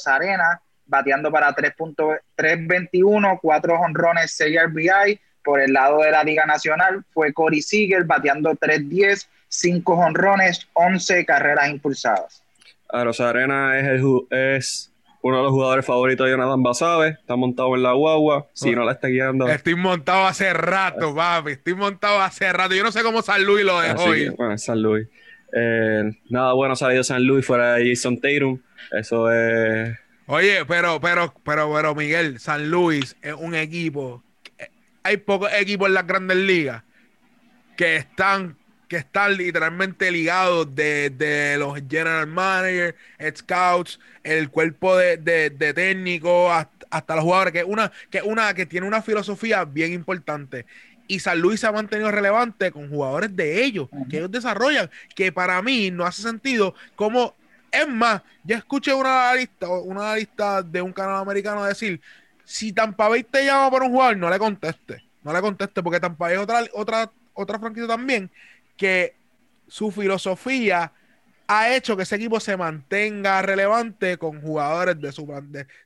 Speaker 2: Arena, bateando para 3.321, 4 honrones, 6 RBI. Por el lado de la Liga Nacional fue Corey Seager, bateando 3.10, 5 honrones, 11 carreras impulsadas.
Speaker 1: Arena es, el, es uno de los jugadores favoritos de Jonathan Basabe, está montado en la guagua, si no la está guiando.
Speaker 4: Estoy montado hace rato, papi, estoy montado hace rato. Yo no sé cómo San Luis lo dejó hoy.
Speaker 1: Bueno, San Luis. Eh, nada bueno salido San Luis fuera de Jason Tatum. Eso es.
Speaker 4: Oye, pero, pero, pero, pero, Miguel, San Luis es un equipo. Hay pocos equipos en las grandes ligas que están que están literalmente ligados de, los general managers, scouts, el cuerpo de, de, técnicos, hasta, los jugadores, que una, que una que tiene una filosofía bien importante. Y San Luis se ha mantenido relevante con jugadores de ellos, que ellos desarrollan, que para mí no hace sentido como, es más, ya escuché una lista, una lista de un canal americano decir, si Tampa Bay te llama por un jugador, no le conteste, no le conteste, porque Tampa Bay es otra, otra, otra franquicia también que su filosofía ha hecho que ese equipo se mantenga relevante con jugadores de, su,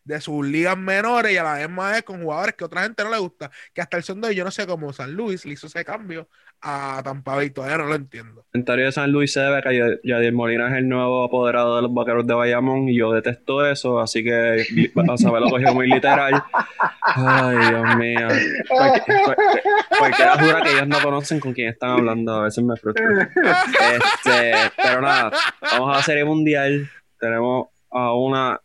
Speaker 4: de, sus ligas menores y a la vez más con jugadores que otra gente no le gusta. Que hasta el son de hoy, yo no sé cómo San Luis le hizo ese cambio a Tampa Bay. Todavía no lo entiendo.
Speaker 1: Comentario de San Luis se debe que Yadier Molina es el nuevo apoderado de los vaqueros de Bayamón y yo detesto eso, así que a saber lo cogió muy literal. Ay, Dios mío. Cualquiera jura que ellos no conocen con quién están hablando, a veces me frustra. Este, pero nada, vamos a la serie mundial. Tenemos a una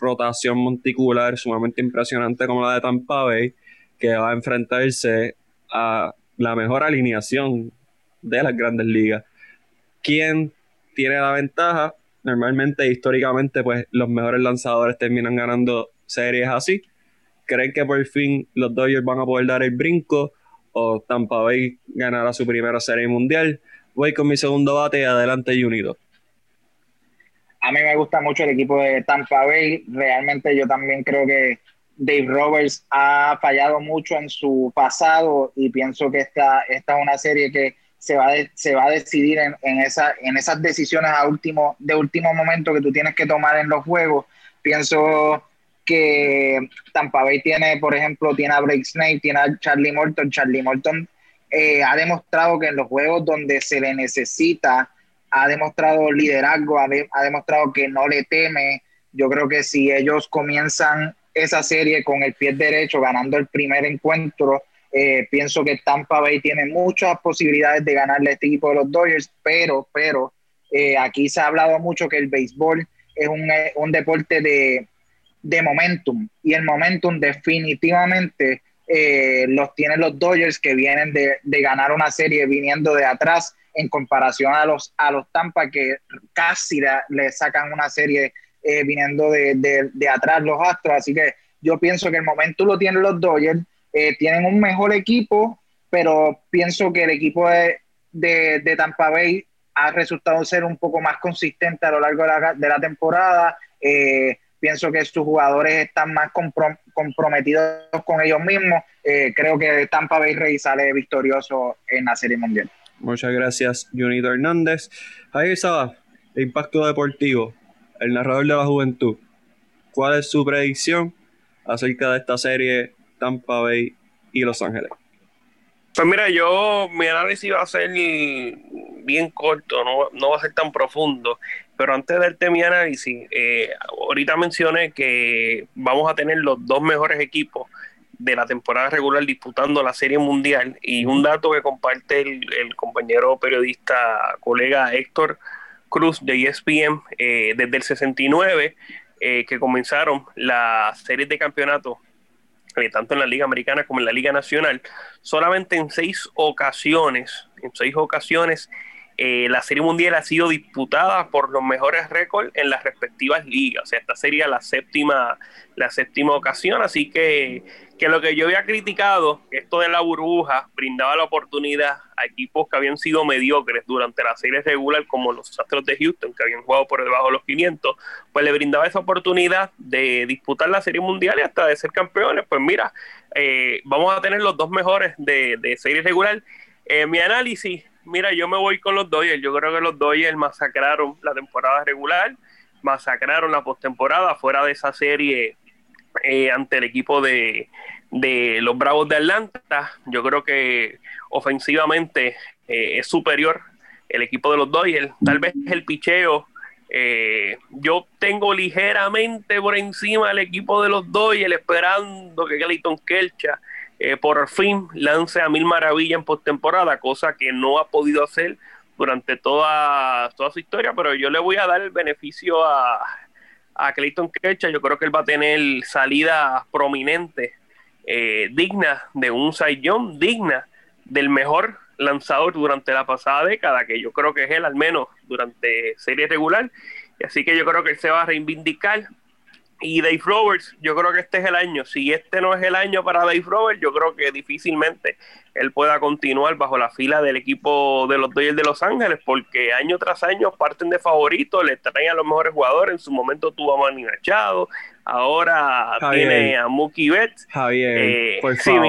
Speaker 1: rotación monticular sumamente impresionante como la de Tampa Bay, que va a enfrentarse a la mejor alineación de las grandes ligas. ¿Quién tiene la ventaja? Normalmente, históricamente, pues los mejores lanzadores terminan ganando series así. ¿Creen que por fin los Dodgers van a poder dar el brinco o Tampa Bay ganará su primera serie mundial? Voy con mi segundo bate y adelante Unido.
Speaker 2: A mí me gusta mucho el equipo de Tampa Bay. Realmente yo también creo que Dave Roberts ha fallado mucho en su pasado y pienso que esta, esta es una serie que se va, se va a decidir en, en, en esas decisiones a último, de último momento que tú tienes que tomar en los juegos. Pienso que Tampa Bay tiene, por ejemplo, tiene a Blake Snake, tiene a Charlie Morton. Charlie Morton eh, ha demostrado que en los juegos donde se le necesita, ha demostrado liderazgo, ha, ha demostrado que no le teme. Yo creo que si ellos comienzan esa serie con el pie derecho, ganando el primer encuentro. Eh, pienso que Tampa Bay tiene muchas posibilidades de ganarle a este equipo de los Dodgers, pero, pero eh, aquí se ha hablado mucho que el béisbol es un, eh, un deporte de, de, momentum y el momentum definitivamente los tienen los Dodgers que vienen de, de, ganar una serie viniendo de atrás en comparación a los, a los Tampa que casi le sacan una serie eh, viniendo de, atrás los Astros. Así que yo pienso que el momento lo tienen los Dodgers. Eh, tienen un mejor equipo, pero pienso que el equipo de, Tampa Bay ha resultado ser un poco más consistente a lo largo de la, temporada. Eh, pienso que sus jugadores están más comprometidos con ellos mismos. creo que Tampa Bay Rey sale victorioso en la Serie Mundial.
Speaker 1: Muchas gracias, Junito Hernández. Estaba, el impacto deportivo el narrador de la juventud, ¿cuál es su predicción acerca de esta serie Tampa Bay y Los Ángeles?
Speaker 3: Pues mira, yo mi análisis va a ser bien corto, no, va a ser tan profundo, pero antes de darte mi análisis, eh, ahorita mencioné que vamos a tener los dos mejores equipos de la temporada regular disputando la Serie Mundial y un dato que comparte el, el compañero periodista, colega Héctor Cruz de ESPN eh, desde el 69, eh, que comenzaron las series de campeonato, eh, tanto en la Liga Americana como en la Liga Nacional, solamente en seis ocasiones, en seis ocasiones, la Serie Mundial ha sido disputada por los mejores récords en las respectivas ligas. O sea, esta sería la séptima, la séptima ocasión, así que que lo que yo había criticado, esto de la burbuja brindaba la oportunidad a equipos que habían sido mediocres durante la serie regular, como los Astros de Houston, que habían jugado por debajo de los 500, pues le brindaba esa oportunidad de disputar la serie mundial y hasta de ser campeones. Pues mira, eh, vamos a tener los dos mejores de, de serie regular. Eh, mi análisis, mira, yo me voy con los Dodgers. Yo creo que los Dodgers masacraron la temporada regular, masacraron la postemporada fuera de esa serie eh, ante el equipo de, los Bravos de Atlanta. Yo creo que ofensivamente eh, es superior el equipo de los Dodgers. Tal vez el picheo. Eh, yo tengo ligeramente por encima el equipo de los Dodgers esperando que Clayton Kelcha por fin lance a mil maravillas en postemporada, cosa que no ha podido hacer durante toda, toda su historia, pero yo le voy a dar el beneficio a, a Clayton Kershaw, yo creo que él va a tener salida prominente, eh, digna de un Young, digna del mejor lanzador durante la pasada década, que yo creo que es él al menos durante serie regular. Así que yo creo que él se va a reivindicar. Y Dave Roberts, yo creo que este es el año. Si este no es el año para Dave Roberts, yo creo que difícilmente él pueda continuar bajo la fila del equipo de los Dodgers de Los Ángeles, porque año tras año parten de favoritos, le traen a los mejores jugadores. En su momento tuvo a Manny Machado, ahora tiene a Mookie Betts.
Speaker 1: Javier, eh, por favor. [LAUGHS]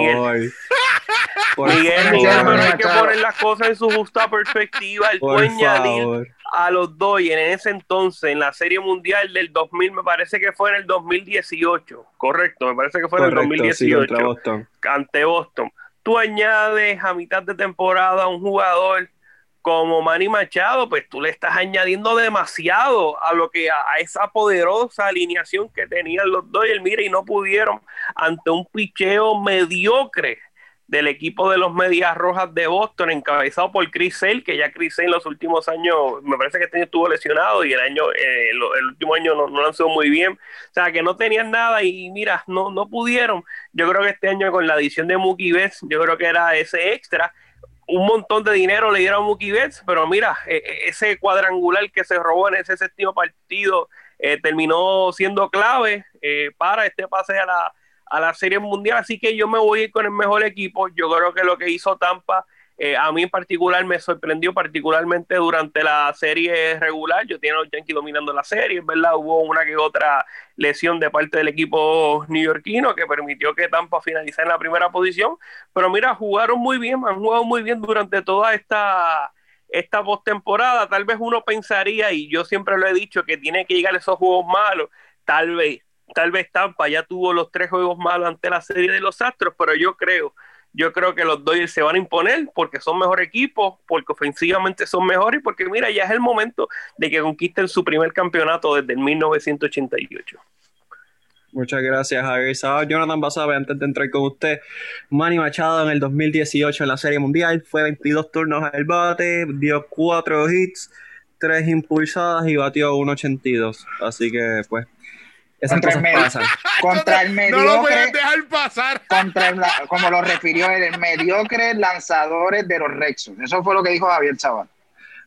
Speaker 3: Miguel, Miguel, Miguel hay que poner las cosas en su justa perspectiva. El puede añadir a los Dodgers en ese entonces, en la Serie Mundial del 2000, me parece que fue en el 2018, correcto, me parece que fue en el 2018,
Speaker 1: ante Boston.
Speaker 3: Ante Boston tú añades a mitad de temporada a un jugador como Manny Machado, pues tú le estás añadiendo demasiado a lo que a, esa poderosa alineación que tenían los Dodgers, mira, y no pudieron ante un picheo mediocre del equipo de los Medias Rojas de Boston, encabezado por Chris Sale, que ya Chris Sale en los últimos años, me parece que este año estuvo lesionado y el año, eh, el, último año no, no lanzó muy bien. O sea, que no tenían nada y mira, no, no pudieron. Yo creo que este año con la adición de Mookie Betts, yo creo que era ese extra un montón de dinero le dieron a Mookie Betts, pero mira, e, e, ese cuadrangular que se robó en ese séptimo partido eh, terminó siendo clave eh, para este pase a la, a la Serie Mundial. Así que yo me voy a ir con el mejor equipo. Yo creo que lo que hizo Tampa eh, a mí en particular me sorprendió particularmente durante la serie regular. Yo tenía a los Yankees dominando la serie, ¿verdad? Hubo una que otra lesión de parte del equipo neoyorquino que permitió que Tampa finalizara en la primera posición. Pero mira, jugaron muy bien, han jugado muy bien durante toda esta esta postemporada. Tal vez uno pensaría, y yo siempre lo he dicho, que tiene que llegar esos juegos malos. Tal vez, tal vez Tampa ya tuvo los tres juegos malos ante la serie de los Astros, pero yo creo yo creo que los Dodgers se van a imponer porque son mejor equipo, porque ofensivamente son mejores porque mira, ya es el momento de que conquisten su primer campeonato desde el 1988.
Speaker 1: Muchas gracias, Javier. Jonathan Basabe, antes de entrar con usted, Manny Machado en el 2018 en la Serie Mundial fue 22 turnos al bate, dio 4 hits, 3 impulsadas y batió 1.82. Así que, pues,
Speaker 2: contra el, [LAUGHS] contra el mediocre.
Speaker 4: No lo puedes dejar pasar.
Speaker 2: Contra como lo refirió el mediocre lanzadores de los Rexos. Eso fue lo que dijo Javier Chaval.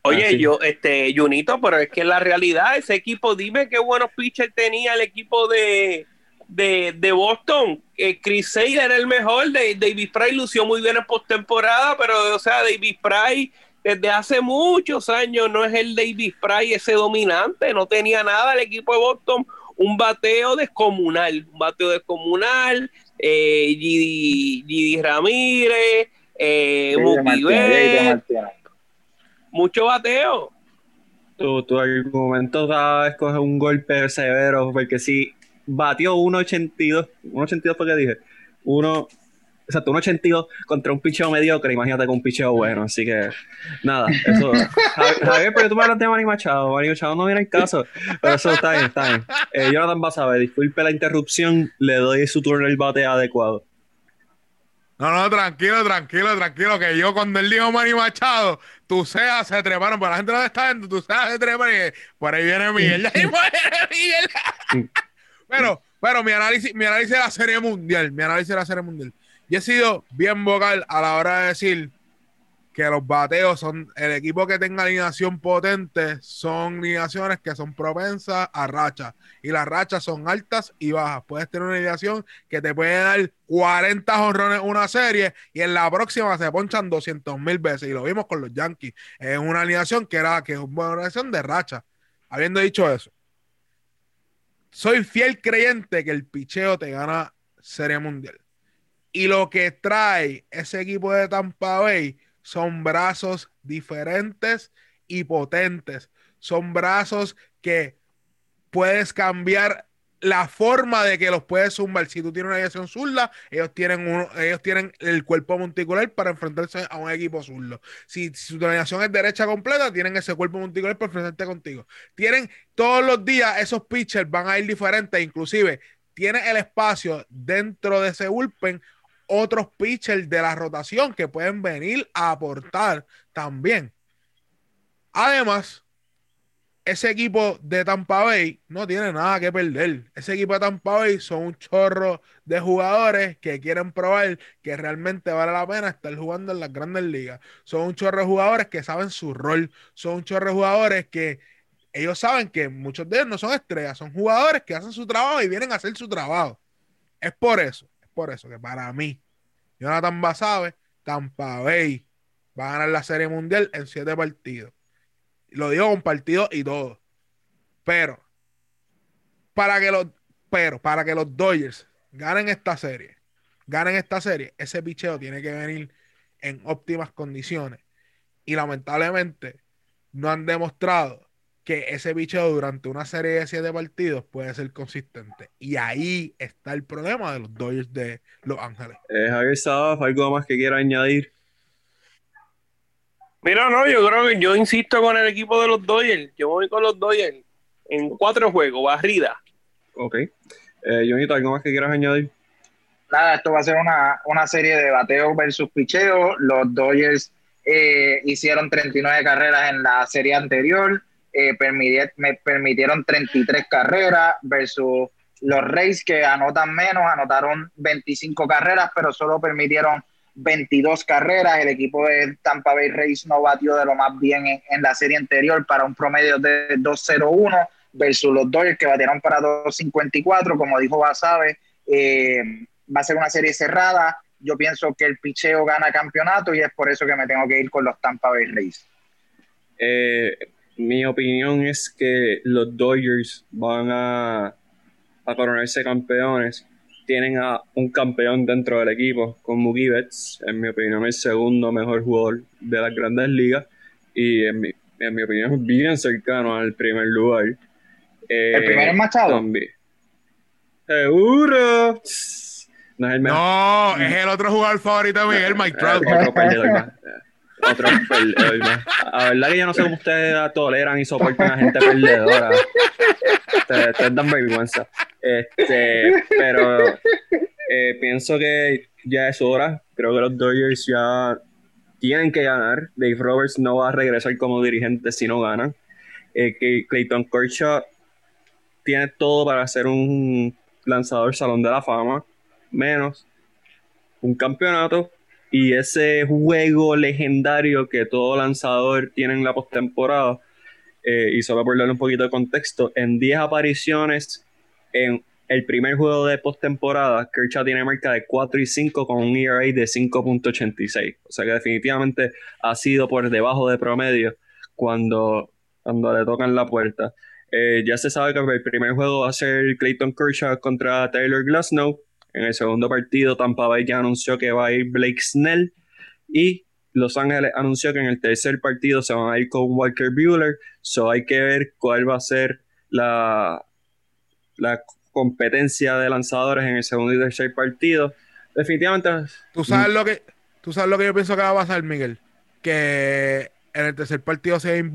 Speaker 3: Oye, yo, este, Junito, pero es que la realidad, ese equipo, dime qué buenos pitchers tenía el equipo de, de, Boston. Eh, Chris Sale era el mejor, David Fry lució muy bien en postemporada, pero, o sea, David Fry desde hace muchos años no es el David Fry ese dominante, no tenía nada el equipo de Boston un bateo descomunal, un bateo descomunal, eh, Gidi, Ramírez, eh, mucho bateo.
Speaker 1: Tu, tu argumento cada vez coge un golpe severo, porque si batió 1.82, 1.82 fue que dije, uno exacto, un 82 contra un picheo mediocre, imagínate con un picheo bueno. Así que, nada, eso. Javier, porque tú me hablas de Manny Machado. Manny Machado no viene el caso, pero eso está bien, está bien. Eh, Jonathan Basabe, disculpe la interrupción, le doy su turno el bate adecuado.
Speaker 4: No, no, tranquilo, tranquilo, tranquilo, que yo cuando él dijo Manny Machado, tú seas se treparon, pero la gente no está viendo, tú seas se treparon y por ahí viene Miguel, [LAUGHS] ahí viene Miguel. pero, pero mi análisis, mi análisis de la serie mundial, mi análisis de la serie mundial. Yo he sido bien vocal a la hora de decir que los bateos son el equipo que tenga alineación potente, son alineaciones que son propensas a rachas. Y las rachas son altas y bajas. Puedes tener una alineación que te puede dar 40 honrones una serie y en la próxima se ponchan 200 mil veces. Y lo vimos con los Yankees. Es una alineación que era que es una alineación de racha. Habiendo dicho eso, soy fiel creyente que el picheo te gana Serie Mundial. Y lo que trae ese equipo de Tampa Bay son brazos diferentes y potentes. Son brazos que puedes cambiar la forma de que los puedes zumbar. Si tú tienes una dirección zurda, ellos tienen, ellos tienen el cuerpo monticular para enfrentarse a un equipo zurdo. Si, su alineación es derecha completa, tienen ese cuerpo monticular para enfrentarte contigo. Tienen todos los días esos pitchers van a ir diferentes, inclusive tiene el espacio dentro de ese bullpen otros pitchers de la rotación que pueden venir a aportar también. Además, ese equipo de Tampa Bay no tiene nada que perder. Ese equipo de Tampa Bay son un chorro de jugadores que quieren probar que realmente vale la pena estar jugando en las grandes ligas. Son un chorro de jugadores que saben su rol. Son un chorro de jugadores que ellos saben que muchos de ellos no son estrellas, son jugadores que hacen su trabajo y vienen a hacer su trabajo. Es por eso por eso que para mí, Jonathan Basabe, Tampa Bay va a ganar la Serie Mundial en siete partidos. Lo digo con partidos y todo. Pero, para que los, pero, para que los Dodgers ganen esta serie, ganen esta serie, ese picheo tiene que venir en óptimas condiciones. Y lamentablemente no han demostrado que ese bicho durante una serie de siete partidos puede ser consistente. Y ahí está el problema de los Dodgers de Los Ángeles.
Speaker 1: Eh, Javier Sabaf, ¿algo más que quiera añadir?
Speaker 3: Mira, no, yo creo que yo insisto con el equipo de los Dodgers. Yo voy con los Dodgers en cuatro juegos, barrida.
Speaker 1: Ok. Eh, ¿algo más que quieras añadir?
Speaker 2: Nada, esto va a ser una, una serie de bateo versus picheo. Los Dodgers eh, hicieron 39 carreras en la serie anterior, eh, me permitieron 33 carreras versus los Rays que anotan menos, anotaron 25 carreras, pero solo permitieron 22 carreras. El equipo de Tampa Bay Rays no batió de lo más bien en, la serie anterior para un promedio de 2.01 versus los Dodgers que batieron para 2.54. Como dijo Basabe, eh, va a ser una serie cerrada. Yo pienso que el picheo gana campeonato y es por eso que me tengo que ir con los Tampa Bay Rays.
Speaker 1: Eh, mi opinión es que los Dodgers van a, a coronarse campeones tienen a un campeón dentro del equipo, con Mookie Betts, en mi opinión, el segundo mejor jugador de las grandes ligas y en mi, en mi opinión bien cercano al primer lugar.
Speaker 2: ¿El primer es Machado?
Speaker 1: Seguro.
Speaker 4: No es el mejor. No, es el otro jugador favorito de Miguel, Mike [LAUGHS] Trout.
Speaker 1: Otro perdedor. La verdad que yo no sé cómo ustedes toleran y soportan a gente perdedora. Ustedes dan vergüenza. Este, pero eh, pienso que ya es hora. Creo que los Dodgers ya tienen que ganar. Dave Roberts no va a regresar como dirigente si no ganan. Eh, Clayton Kershaw tiene todo para ser un lanzador salón de la fama, menos un campeonato y ese juego legendario que todo lanzador tiene en la postemporada. Eh, y solo por darle un poquito de contexto, en 10 apariciones en el primer juego de postemporada, Kershaw tiene marca de 4 y 5 con un ERA de 5.86. O sea que definitivamente ha sido por debajo de promedio cuando, cuando le tocan la puerta. Eh, ya se sabe que el primer juego va a ser Clayton Kershaw contra Taylor Glasnow. En el segundo partido, Tampa Bay ya anunció que va a ir Blake Snell. Y Los Ángeles anunció que en el tercer partido se van a ir con Walker Bueller. So hay que ver cuál va a ser la, la competencia de lanzadores en el segundo y tercer partido. Definitivamente.
Speaker 4: ¿Tú sabes, lo que, tú sabes lo que yo pienso que va a pasar, Miguel. Que en el tercer partido se en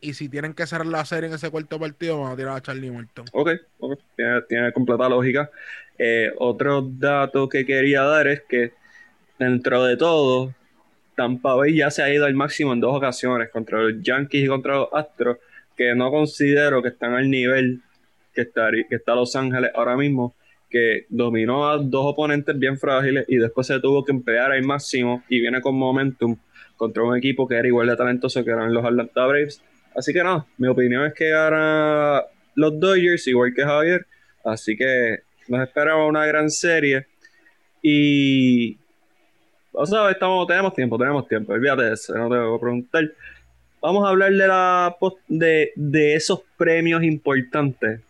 Speaker 4: y si tienen que cerrar la serie en ese cuarto partido, van a tirar a Charlie Morton.
Speaker 1: Ok, Tiene, completa lógica. Eh, otro dato que quería dar es que dentro de todo, Tampa Bay ya se ha ido al máximo en dos ocasiones contra los Yankees y contra los Astros, que no considero que están al nivel que está, que está Los Ángeles ahora mismo, que dominó a dos oponentes bien frágiles y después se tuvo que emplear al máximo y viene con momentum contra un equipo que era igual de talentoso que eran los Atlanta Braves. Así que no, mi opinión es que gana los Dodgers, igual que Javier. Así que nos esperaba una gran serie. Y. O sea, estamos, tenemos tiempo, tenemos tiempo. Olvídate de eso, no te voy a preguntar. Vamos a hablar de, la, de, de esos premios importantes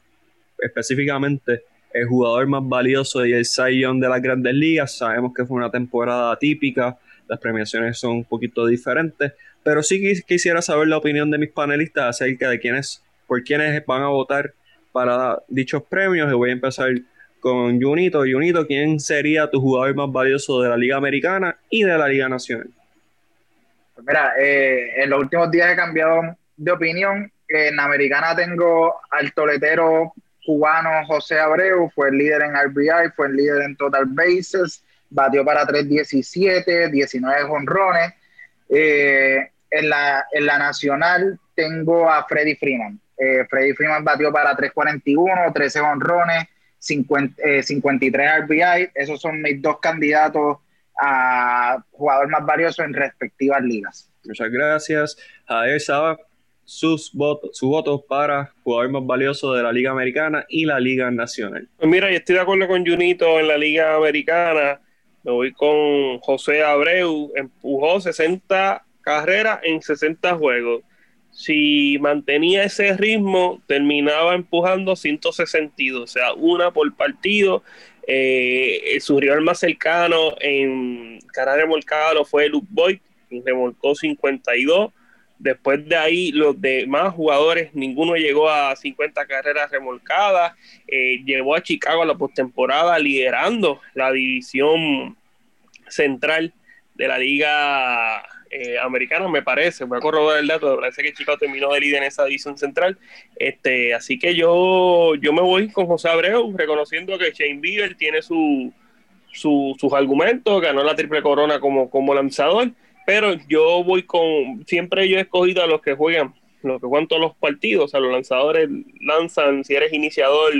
Speaker 1: específicamente el jugador más valioso y el Zion de las grandes ligas. Sabemos que fue una temporada típica, las premiaciones son un poquito diferentes, pero sí quisiera saber la opinión de mis panelistas acerca de quiénes, por quiénes van a votar para dichos premios. Y voy a empezar con Junito. Junito, ¿quién sería tu jugador más valioso de la Liga Americana y de la Liga Nacional?
Speaker 2: Pues mira, eh, en los últimos días he cambiado de opinión. En Americana tengo al toletero cubano José Abreu fue el líder en RBI, fue el líder en total bases, batió para 3.17, 19 jonrones. Eh, en, la, en la nacional tengo a Freddy Freeman. Eh, Freddy Freeman batió para 3.41, 13 jonrones, 53 RBI. Esos son mis dos candidatos a jugador más valioso en respectivas ligas.
Speaker 1: Muchas gracias. Javier Saba, sus votos, su voto para jugador más valioso de la Liga Americana y la Liga Nacional.
Speaker 3: Pues mira, yo estoy de acuerdo con Junito en la Liga Americana. Me voy con José Abreu. Empujó 60 carreras en 60 juegos. Si mantenía ese ritmo, terminaba empujando 162, o sea, una por partido. Eh, su rival más cercano en carrera remolcada fue Luke Boyd, remolcó 52 Después de ahí, los demás jugadores, ninguno llegó a 50 carreras remolcadas. Eh, llevó a Chicago a la postemporada liderando la división central de la Liga eh, Americana, me parece. Voy a corroborar el dato, me parece que Chicago terminó de líder en esa división central. Este, así que yo, yo me voy con José Abreu, reconociendo que Shane Bieber tiene su, sus argumentos, ganó la triple corona como, como lanzador pero yo voy con, siempre yo he escogido a los que juegan, los que juegan todos los partidos, a los lanzadores lanzan, si eres iniciador,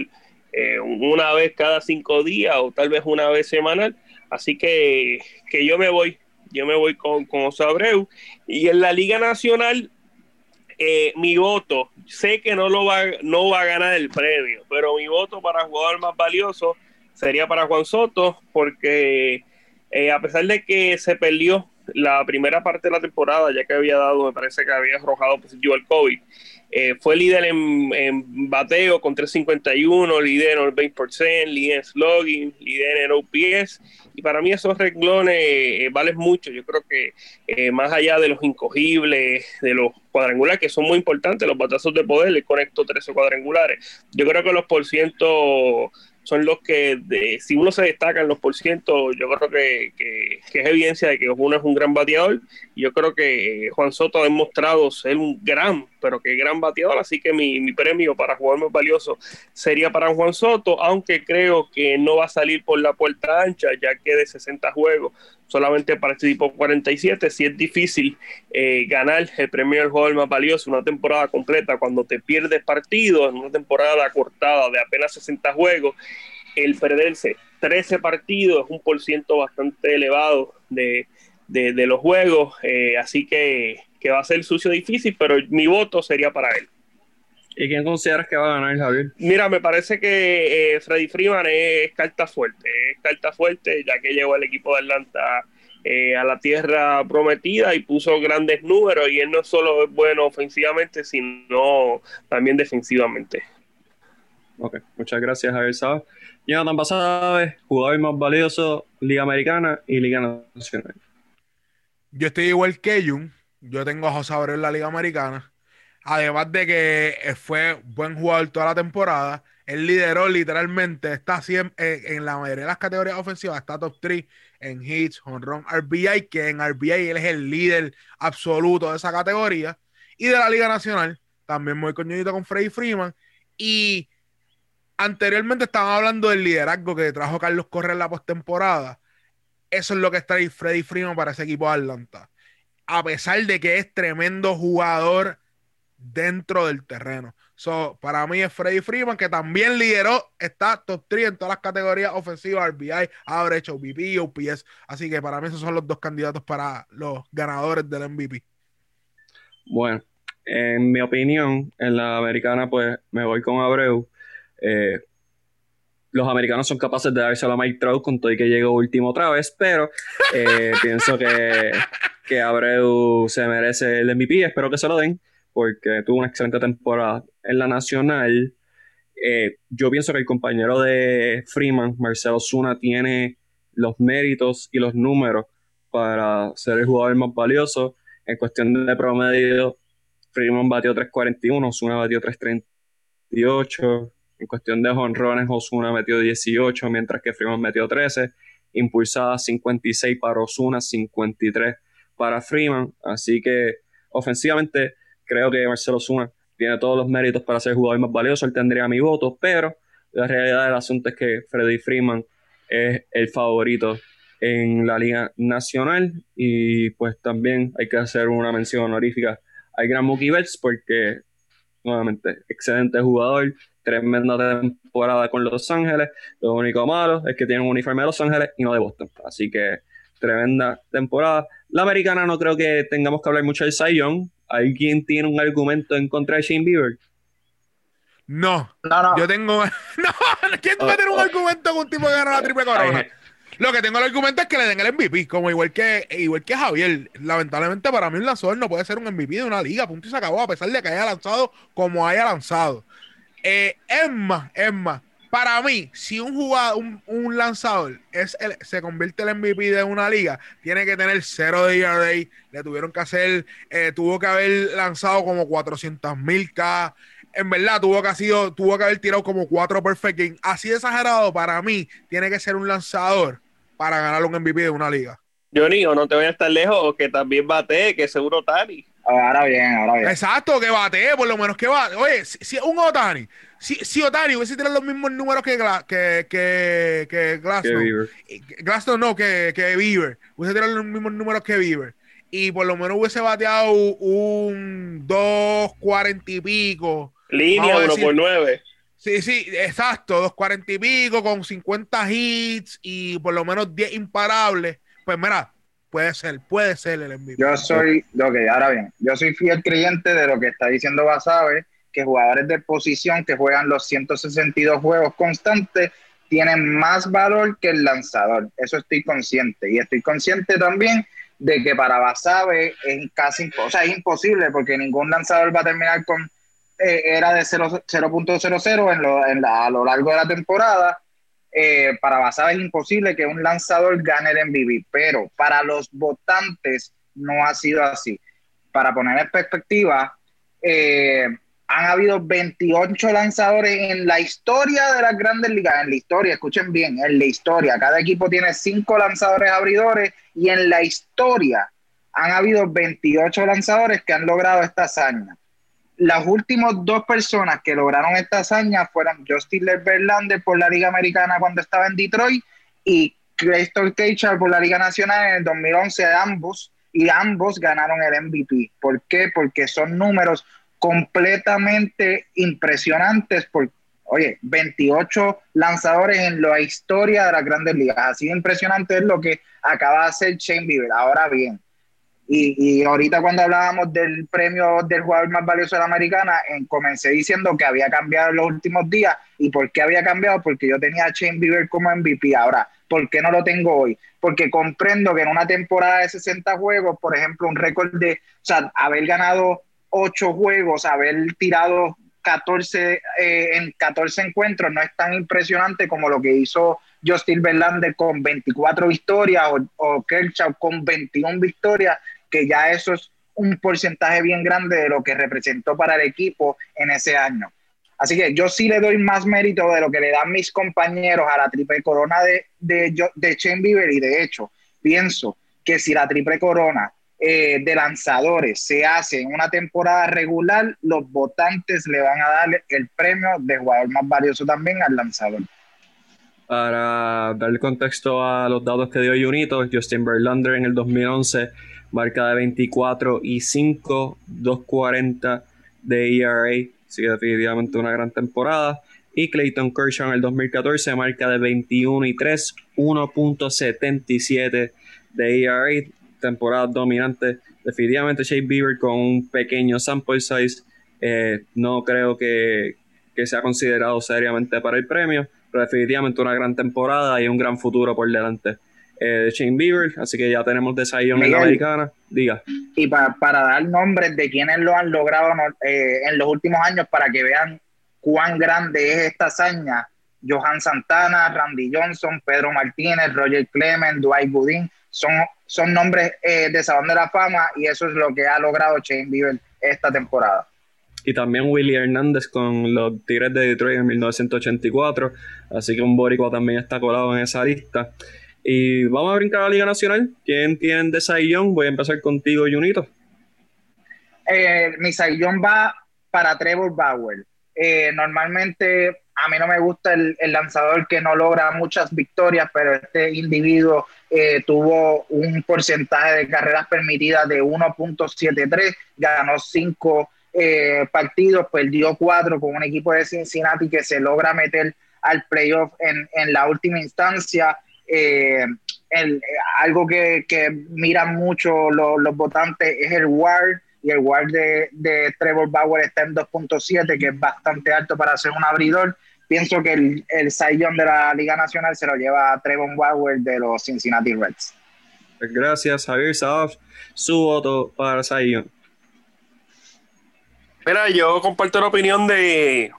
Speaker 3: eh, una vez cada cinco días o tal vez una vez semanal, así que, que yo me voy, yo me voy con, con Osabreu, y en la Liga Nacional, eh, mi voto, sé que no lo va, no va a ganar el premio, pero mi voto para jugador más valioso sería para Juan Soto, porque eh, a pesar de que se perdió la primera parte de la temporada, ya que había dado, me parece que había arrojado positivo al COVID, eh, fue líder en, bateo con 351, líder en el 20%, líder en slogging, líder en OPS. Y para mí esos renglones eh, valen mucho. Yo creo que eh, más allá de los incogibles, de los cuadrangulares, que son muy importantes, los batazos de poder, le conecto 13 cuadrangulares. Yo creo que los por ciento son los que, de, si uno se destaca en los por ciento, yo creo que, que, es evidencia de que uno es un gran bateador. Yo creo que Juan Soto ha demostrado ser un gran, pero que gran bateador. Así que mi, mi premio para jugar más valioso sería para Juan Soto, aunque creo que no va a salir por la puerta ancha, ya que de 60 juegos solamente para este tipo 47, si es difícil eh, ganar el premio del jugador más valioso una temporada completa cuando te pierdes partidos en una temporada cortada de apenas 60 juegos, el perderse 13 partidos es un por ciento bastante elevado de, los juegos, eh, así que, que va a ser sucio difícil, pero mi voto sería para él.
Speaker 1: ¿Y quién consideras que va a ganar, Javier?
Speaker 3: Mira, me parece que eh, Freddy Freeman es, carta fuerte, es carta fuerte, ya que llegó al equipo de Atlanta eh, a la tierra prometida y puso grandes números, y él no solo es bueno ofensivamente, sino también defensivamente.
Speaker 1: Ok, muchas gracias, Javier Sabes. Jonathan Basabe, jugador más valioso, Liga Americana y Liga Nacional.
Speaker 4: Yo estoy igual que Jun, yo tengo a José Abreu en la Liga Americana Además de que eh, fue buen jugador toda la temporada, él lideró literalmente, está siempre, eh, en la mayoría de las categorías ofensivas, está top 3 en hits, home run, RBI, que en RBI él es el líder absoluto de esa categoría. Y de la Liga Nacional, también muy coñudito con Freddy Freeman. Y anteriormente estaban hablando del liderazgo que trajo Carlos Correa en la postemporada. Eso es lo que está ahí Freddy Freeman para ese equipo de Atlanta. A pesar de que es tremendo jugador dentro del terreno. So, para mí es Freddy Freeman, que también lideró, está top 3 en todas las categorías ofensivas, RBI, average, OBP, OPS. Así que para mí esos son los dos candidatos para los ganadores del MVP.
Speaker 1: Bueno, en mi opinión, en la americana, pues me voy con Abreu. Eh, los americanos son capaces de darse a Mike Trout con todo y que llegó último otra vez, pero eh, [LAUGHS] pienso que, que Abreu se merece el MVP. Espero que se lo den porque tuvo una excelente temporada. En la nacional, eh, yo pienso que el compañero de Freeman, Marcelo Zuna, tiene los méritos y los números para ser el jugador más valioso. En cuestión de promedio, Freeman batió 3.41, Osuna batió 3.38. En cuestión de honrones, Osuna metió 18, mientras que Freeman metió 13. Impulsada 56 para Osuna, 53 para Freeman. Así que ofensivamente creo que Marcelo Zuna tiene todos los méritos para ser el jugador más valioso, él tendría mi voto, pero la realidad del asunto es que Freddy Freeman es el favorito en la Liga Nacional y pues también hay que hacer una mención honorífica al gran Mookie Betts porque nuevamente excelente jugador, tremenda temporada con Los Ángeles, lo único malo es que tiene un uniforme de Los Ángeles y no de Boston, así que tremenda temporada. La americana no creo que tengamos que hablar mucho del Young, ¿Alguien tiene un argumento en contra de Shane Bieber?
Speaker 4: No, no, no. Yo tengo. [LAUGHS] No, ¿quién puede tener un argumento con un tipo que gana la triple corona? Lo que tengo el argumento es que le den el MVP, como igual que, igual que Javier. Lamentablemente para mí un lanzador no puede ser un MVP de una liga, punto y se acabó, a pesar de que haya lanzado como haya lanzado. Eh, es para mí, si un jugador, un, lanzador es el, se convierte en el MVP de una liga, tiene que tener cero de ERA. Le tuvieron que hacer, eh, tuvo que haber lanzado como 400 mil K. En verdad, tuvo que, ha sido, tuvo que haber tirado como cuatro perfect game. Así exagerado, para mí, tiene que ser un lanzador para ganar un MVP de una liga.
Speaker 3: Johnny, o no te voy a estar lejos, o que también bate, que seguro Tani.
Speaker 2: Ahora bien, ahora bien.
Speaker 4: Exacto, que bate, por lo menos que bate. Oye, si, un Otani, si, si Otani hubiese tirado los mismos números que, que, que, que Glasnow, Glasnow no, que, que Bieber, hubiese tirado los mismos números que Bieber, y por lo menos hubiese bateado un 2.40 y pico.
Speaker 3: Línea 1 por 9.
Speaker 4: Sí, sí, exacto, 2.40 y pico con 50 hits y por lo menos 10 imparables. Pues mira, puede ser, puede ser el MVP.
Speaker 2: Yo soy, ok, ahora bien, yo soy fiel creyente de lo que está diciendo Basabe, que jugadores de posición que juegan los 162 juegos constantes tienen más valor que el lanzador. Eso estoy consciente. Y estoy consciente también de que para Basabe es casi o sea, es imposible porque ningún lanzador va a terminar con eh, era de 0.00 en, lo, en a lo largo de la temporada eh, para Basada es imposible que un lanzador gane el MVP, pero para los votantes no ha sido así. Para poner en perspectiva, eh, han habido 28 lanzadores en la historia de las grandes ligas, en la historia, escuchen bien, en la historia. Cada equipo tiene 5 lanzadores abridores y en la historia han habido 28 lanzadores que han logrado esta hazaña las últimas dos personas que lograron esta hazaña fueron Justin Verlander por la Liga Americana cuando estaba en Detroit y Crystal Keithard por la Liga Nacional en el 2011 ambos y ambos ganaron el MVP. ¿Por qué? Porque son números completamente impresionantes por oye, 28 lanzadores en la historia de las grandes ligas. Así de impresionante es lo que acaba de hacer Shane Bieber. Ahora bien, y, y, ahorita cuando hablábamos del premio del jugador más valioso de la americana, comencé diciendo que había cambiado en los últimos días. ¿Y por qué había cambiado? Porque yo tenía a Shane Bieber como MVP. Ahora, ¿por qué no lo tengo hoy? Porque comprendo que en una temporada de 60 juegos, por ejemplo, un récord de, o sea, haber ganado 8 juegos, haber tirado 14 eh, en 14 encuentros no es tan impresionante como lo que hizo Justin Verlander con 24 victorias o, o Kershaw con 21 victorias que ya eso es un porcentaje bien grande de lo que representó para el equipo en ese año. Así que yo sí le doy más mérito de lo que le dan mis compañeros a la triple corona de, de, de Bieber y de hecho pienso que si la triple corona eh, de lanzadores se hace en una temporada regular, los votantes le van a dar el premio de jugador más valioso también al lanzador.
Speaker 1: Para darle contexto a los datos que dio Junito, Justin Verlander en el 2011 marca de 24 y 5, 2.40 de ERA, así que definitivamente una gran temporada. Y Clayton Kershaw en el 2014 marca de 21 y 3, 1.77 de ERA, temporada dominante. Definitivamente Shea Bieber con un pequeño sample size, eh, no creo que, que sea considerado seriamente para el premio, pero definitivamente una gran temporada y un gran futuro por delante eh, Shane Bieber, así que ya tenemos de en la americana. Diga.
Speaker 2: Y para, para dar nombres de quienes lo han logrado eh, en los últimos años para que vean cuán grande es esta hazaña, Johan Santana, Randy Johnson, Pedro Martínez, Roger Clement, Dwight Budin, son, son nombres eh, de Salón de la Fama y eso es lo que ha logrado Shane Bieber esta temporada.
Speaker 1: Y también Willie Hernández con los Tigres de Detroit en 1984, así que un boricua también está colado en esa lista. Y vamos a brincar a la Liga Nacional. ¿Quién tiene de Saiyón? Voy a empezar contigo, Junito.
Speaker 2: Eh, mi Saiyón va para Trevor Bauer. Eh, normalmente a mí no me gusta el, lanzador que no logra muchas victorias, pero este individuo eh, tuvo un porcentaje de carreras permitidas de 1.73, ganó 5 partidos, perdió 4 con un equipo de Cincinnati que se logra meter al playoff en, en la última instancia. Eh, el, algo que, que miran mucho los, votantes es el WAR y el WAR de, de Trevor Bauer está en 2.7 que es bastante alto para ser un abridor pienso que el, el de la Liga Nacional se lo lleva a Trevor Bauer de los Cincinnati Reds.
Speaker 1: Pues gracias, Javier Saab. Su voto para Sion.
Speaker 3: Mira, yo comparto la opinión de,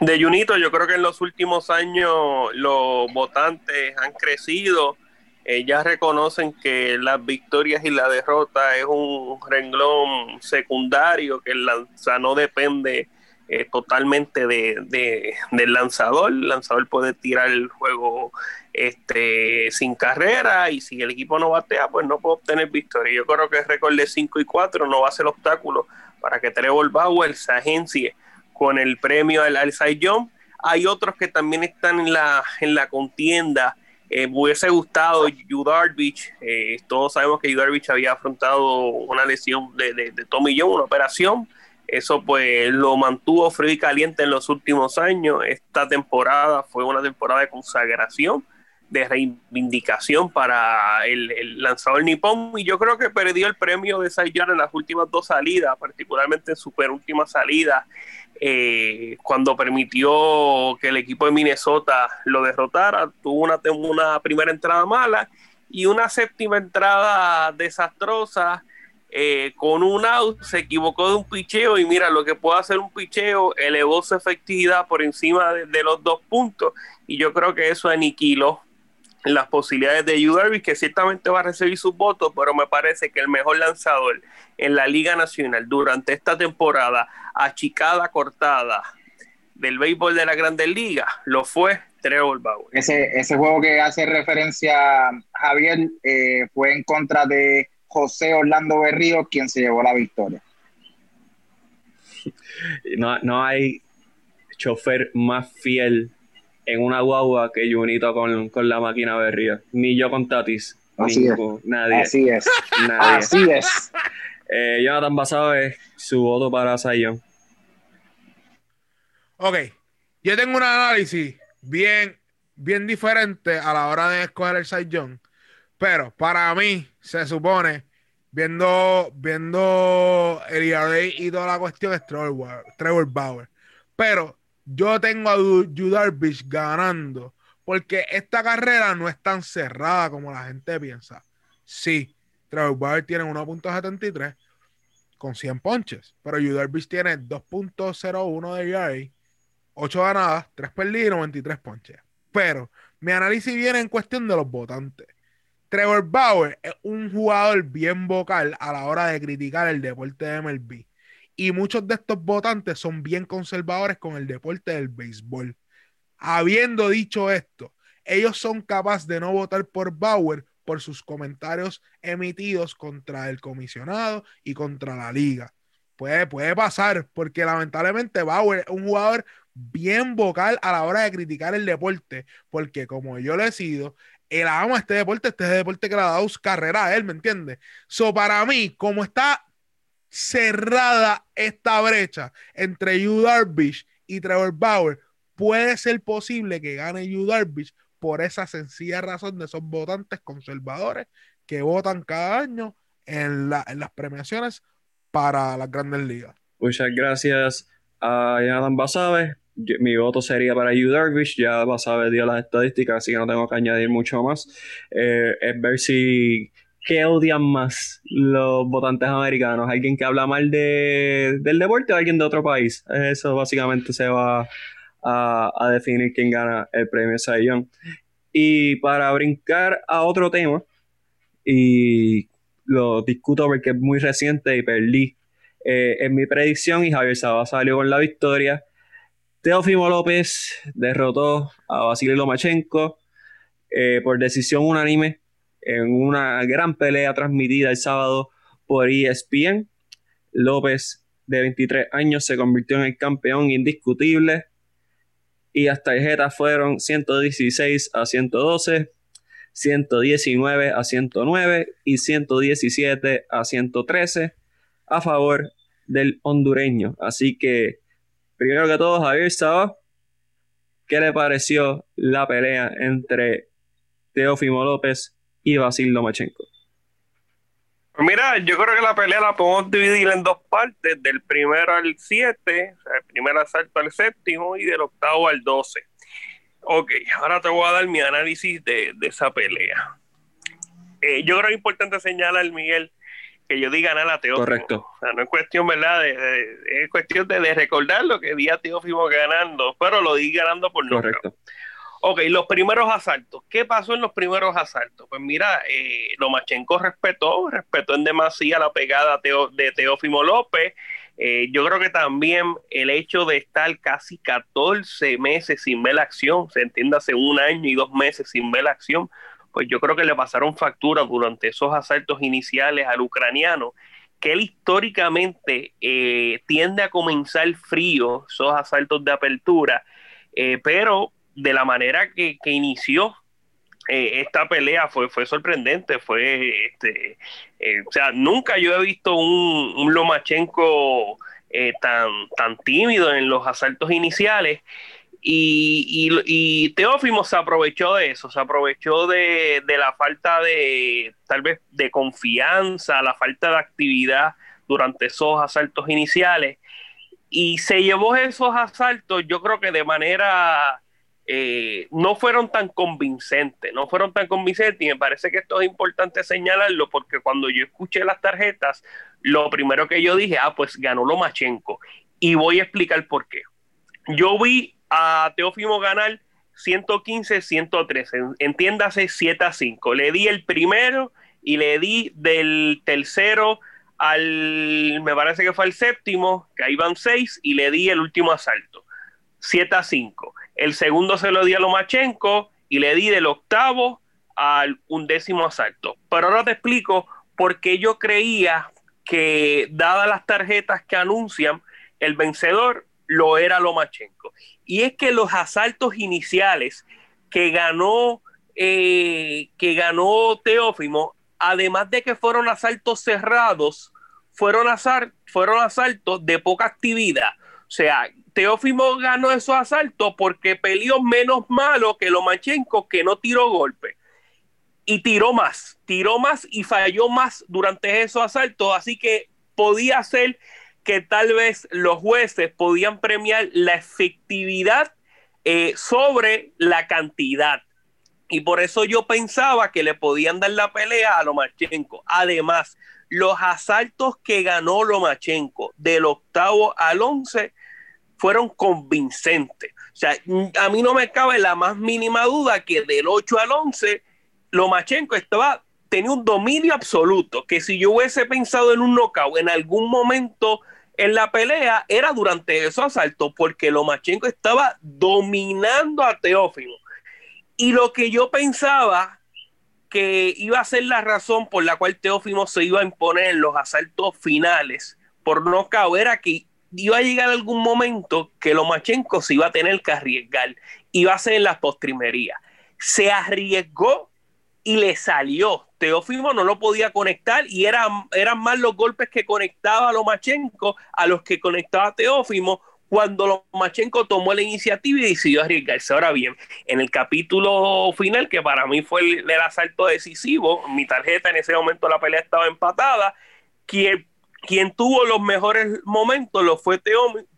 Speaker 3: de Junito, yo creo que en los últimos años los votantes han crecido. Eh, ya reconocen que las victorias y la derrota es un renglón secundario, que el lanza no depende eh, totalmente de, del lanzador. El lanzador puede tirar el juego este, sin carrera y si el equipo no batea, pues no puede obtener victoria. Yo creo que el récord de 5 y 4 no va a ser obstáculo para que Trevor Bauer se agencie con el premio al, al Hay otros que también están en la, en la contienda. Eh, hubiese gustado Yu Darvish. Eh, todos sabemos que Yu Darvish había afrontado una lesión de, de, de Tommy John, una operación. Eso pues lo mantuvo frío y caliente en los últimos años. Esta temporada fue una temporada de consagración, de reivindicación para el, lanzador nipón y yo creo que perdió el premio de Cy en las últimas dos salidas, particularmente en su penúltima salida eh, cuando permitió que el equipo de Minnesota lo derrotara, tuvo una, una primera entrada mala y una séptima entrada desastrosa eh, con un out, se equivocó de un picheo y mira lo que puede hacer un picheo, elevó su efectividad por encima de, los dos puntos y yo creo que eso aniquiló las posibilidades de Yu que ciertamente va a recibir sus votos, pero me parece que el mejor lanzador en la Liga Nacional durante esta temporada achicada, cortada del béisbol de la Grandes Ligas, lo fue Trevor Bauer.
Speaker 2: Ese, ese juego que hace referencia Javier eh, fue en contra de José Orlando Berrío, quien se llevó la victoria. [LAUGHS]
Speaker 1: No, no hay chofer más fiel en una guagua que Junito con, con la máquina Berrío. Ni yo con Tatis.
Speaker 2: Así es.
Speaker 1: Nadie.
Speaker 2: Así es.
Speaker 1: Nadie.
Speaker 2: Así es. [LAUGHS]
Speaker 1: Eh, Jonathan Basado es su voto para Zion.
Speaker 4: Ok, yo tengo un análisis bien, bien diferente a la hora de escoger el Zion, pero para mí se supone, viendo, viendo el ERA y toda la cuestión, es Trevor, Trevor Bauer. Pero yo tengo a Yu ganando, porque esta carrera no es tan cerrada como la gente piensa. Sí, Trevor Bauer tiene 1.73 con 100 ponches, pero Yu tiene 2.01 de ERA, 8 ganadas, 3 perdidas y 93 ponches. Pero mi análisis viene en cuestión de los votantes. Trevor Bauer es un jugador bien vocal a la hora de criticar el deporte de MLB. Y muchos de estos votantes son bien conservadores con el deporte del béisbol. Habiendo dicho esto, ellos son capaces de no votar por Bauer por sus comentarios emitidos contra el comisionado y contra la liga. Puede, puede pasar, porque lamentablemente Bauer es un jugador bien vocal a la hora de criticar el deporte, porque como yo le he sido, él ama este deporte, este deporte que le ha dado su carrera a él, ¿me entiendes? So, para mí, como está cerrada esta brecha entre Yu Darvish y Trevor Bauer, puede ser posible que gane Yu Darvish por esa sencilla razón de esos votantes conservadores que votan cada año en, las premiaciones para las grandes ligas.
Speaker 1: Muchas gracias a Jonathan Basabe. Mi voto sería para Yu Darvish. Ya Basabe dio las estadísticas, así que no tengo que añadir mucho más. Eh, es ver si qué odian más los votantes americanos. ¿Alguien que habla mal de, del deporte o alguien de otro país? Eso básicamente se va a, definir quién gana el premio Cy Y para brincar a otro tema, y lo discuto porque es muy reciente y perdí eh, en mi predicción y Javier Saba salió con la victoria. Teofimo López derrotó a Vasily Lomachenko eh, por decisión unánime en una gran pelea transmitida el sábado por ESPN. López, de 23 años, se convirtió en el campeón indiscutible y las tarjetas fueron 116 a 112, 119 a 109 y 117 a 113 a favor del hondureño. Así que, primero que todo, Javier Saba, ¿qué le pareció la pelea entre Teófimo López y Basil Lomachenko?
Speaker 3: Mira, yo creo que la pelea la podemos dividir en dos partes, del primero al 7, o sea, el primer asalto al séptimo y del octavo al 12. Ok, ahora te voy a dar mi análisis de, esa pelea. Eh, yo creo que es importante señalar, Miguel, que yo di ganar a Teófimo.
Speaker 1: Correcto.
Speaker 3: O sea, no es cuestión, ¿verdad? De, es cuestión de, recordar lo que vi a Teófimo ganando, pero lo di ganando por
Speaker 1: Correcto.
Speaker 3: Ok, los primeros asaltos. ¿Qué pasó en los primeros asaltos? Pues mira, eh, Lomachenko respetó, respetó en demasía la pegada de Teófimo López. Eh, yo creo que también el hecho de estar casi 14 meses sin ver la acción, se entiende hace un año y dos meses sin ver la acción, pues yo creo que le pasaron factura durante esos asaltos iniciales al ucraniano, que él históricamente eh, tiende a comenzar frío, esos asaltos de apertura, eh, pero de la manera que, inició eh, esta pelea fue, fue sorprendente, fue, este, o sea, nunca yo he visto un, Lomachenko tan, tan tímido en los asaltos iniciales y, y, Teófimo se aprovechó de eso, se aprovechó de, la falta de, tal vez, de confianza, la falta de actividad durante esos asaltos iniciales. Y se llevó esos asaltos, yo creo que de manera, eh, no fueron tan convincentes, no fueron tan convincentes. Y me parece que esto es importante señalarlo porque cuando yo escuché las tarjetas, lo primero que yo dije, ah, pues ganó Lomachenko. Y voy a explicar por qué. Yo vi a Teófimo ganar 115-113, entiéndase 7 a 5. Le di el primero y le di del tercero al, me parece que fue el séptimo, que ahí van 6, y le di el último asalto, 7 a 5. El segundo se lo di a Lomachenko y le di del octavo al undécimo asalto. Pero ahora te explico por qué yo creía que, dadas las tarjetas que anuncian, el vencedor lo era Lomachenko. Y es que los asaltos iniciales que ganó, eh, que ganó Teófimo, además de que fueron asaltos cerrados, fueron, fueron asaltos de poca actividad. O sea, Teófimo ganó esos asaltos porque peleó menos malo que Lomachenko, que no tiró golpe. Y tiró más, tiró más y falló más durante esos asaltos. Así que podía ser que tal vez los jueces podían premiar la efectividad eh, sobre la cantidad. Y por eso yo pensaba que le podían dar la pelea a Lomachenko. Además, los asaltos que ganó Lomachenko del octavo al once fueron convincentes. O sea, a mí no me cabe la más mínima duda que del 8 al 11, Lomachenko estaba, tenía un dominio absoluto, que si yo hubiese pensado en un knockout en algún momento en la pelea era durante esos asaltos, porque Lomachenko estaba dominando a Teófimo. Y lo que yo pensaba que iba a ser la razón por la cual Teófimo se iba a imponer en los asaltos finales por no era que iba a llegar algún momento que Lomachenko se iba a tener que arriesgar, iba a ser en las postrimerías. Se arriesgó y le salió. Teófimo no lo podía conectar y eran, eran más los golpes que conectaba Lomachenko a los que conectaba Teófimo cuando Lomachenko tomó la iniciativa y decidió arriesgarse. Ahora bien, en el capítulo final, que para mí fue el, asalto decisivo, mi tarjeta en ese momento la pelea estaba empatada, quien tuvo los mejores momentos lo fue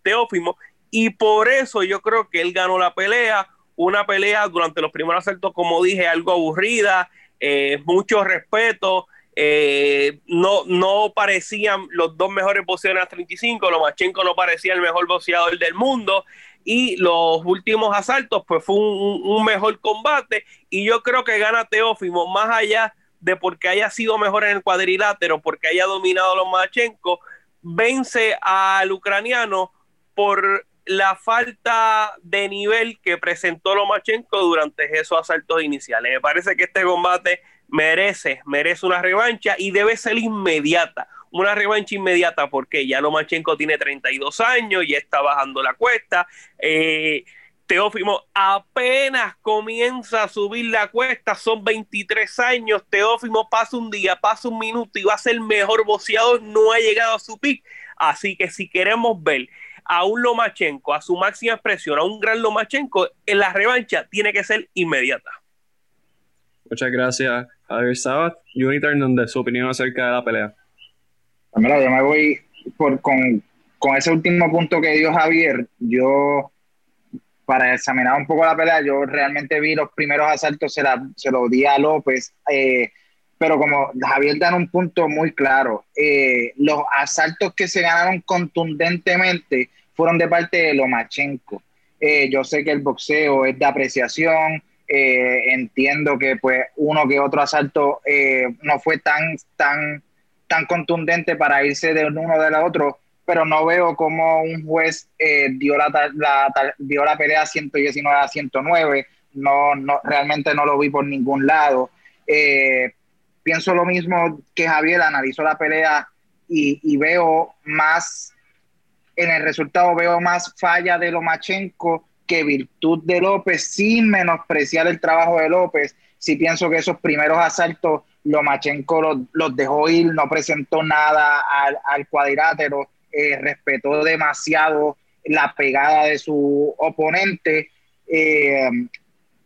Speaker 3: Teófimo y por eso yo creo que él ganó la pelea una pelea durante los primeros asaltos, como dije, algo aburrida, eh, mucho respeto. Eh, no, no parecían los dos mejores boxeadores a 35, Lomachenko no parecía el mejor boxeador del mundo y los últimos asaltos pues fue un, mejor combate y yo creo que gana Teófimo más allá de porque haya sido mejor en el cuadrilátero, porque haya dominado a Lomachenko, vence al ucraniano por la falta de nivel que presentó Lomachenko durante esos asaltos iniciales. Me parece que este combate merece, merece una revancha y debe ser inmediata. Una revancha inmediata porque ya Lomachenko tiene 32 años, y está bajando la cuesta. Eh, Teófimo apenas comienza a subir la cuesta, son 23 años. Teófimo pasa un día, pasa un minuto y va a ser mejor boxeador, no ha llegado a su pick. Así que si queremos ver a un Lomachenko, a su máxima expresión, a un gran Lomachenko, en la revancha tiene que ser inmediata.
Speaker 1: Muchas gracias, Javier Sabat. Unitar, donde su opinión acerca de la pelea.
Speaker 2: Mira, yo me voy con, ese último punto que dio Javier. Yo, para examinar un poco la pelea, yo realmente vi los primeros asaltos, se, la, se los di a López. Eh, pero como Javier da un punto muy claro, eh, los asaltos que se ganaron contundentemente fueron de parte de Lomachenko. Eh, yo sé que el boxeo es de apreciación, eh, entiendo que pues uno que otro asalto no fue tan, tan, tan contundente para irse de uno del otro, pero no veo cómo un juez dio, la, dio la pelea 119 a 109, no, no, realmente no lo vi por ningún lado. Eh, pienso lo mismo que Javier, analizó la pelea y, veo más, en el resultado veo más falla de Lomachenko que virtud de López, sin menospreciar el trabajo de López. Sí pienso que esos primeros asaltos Lomachenko los, los dejó ir, no presentó nada al, cuadrilátero, eh, respetó demasiado la pegada de su oponente. Eh,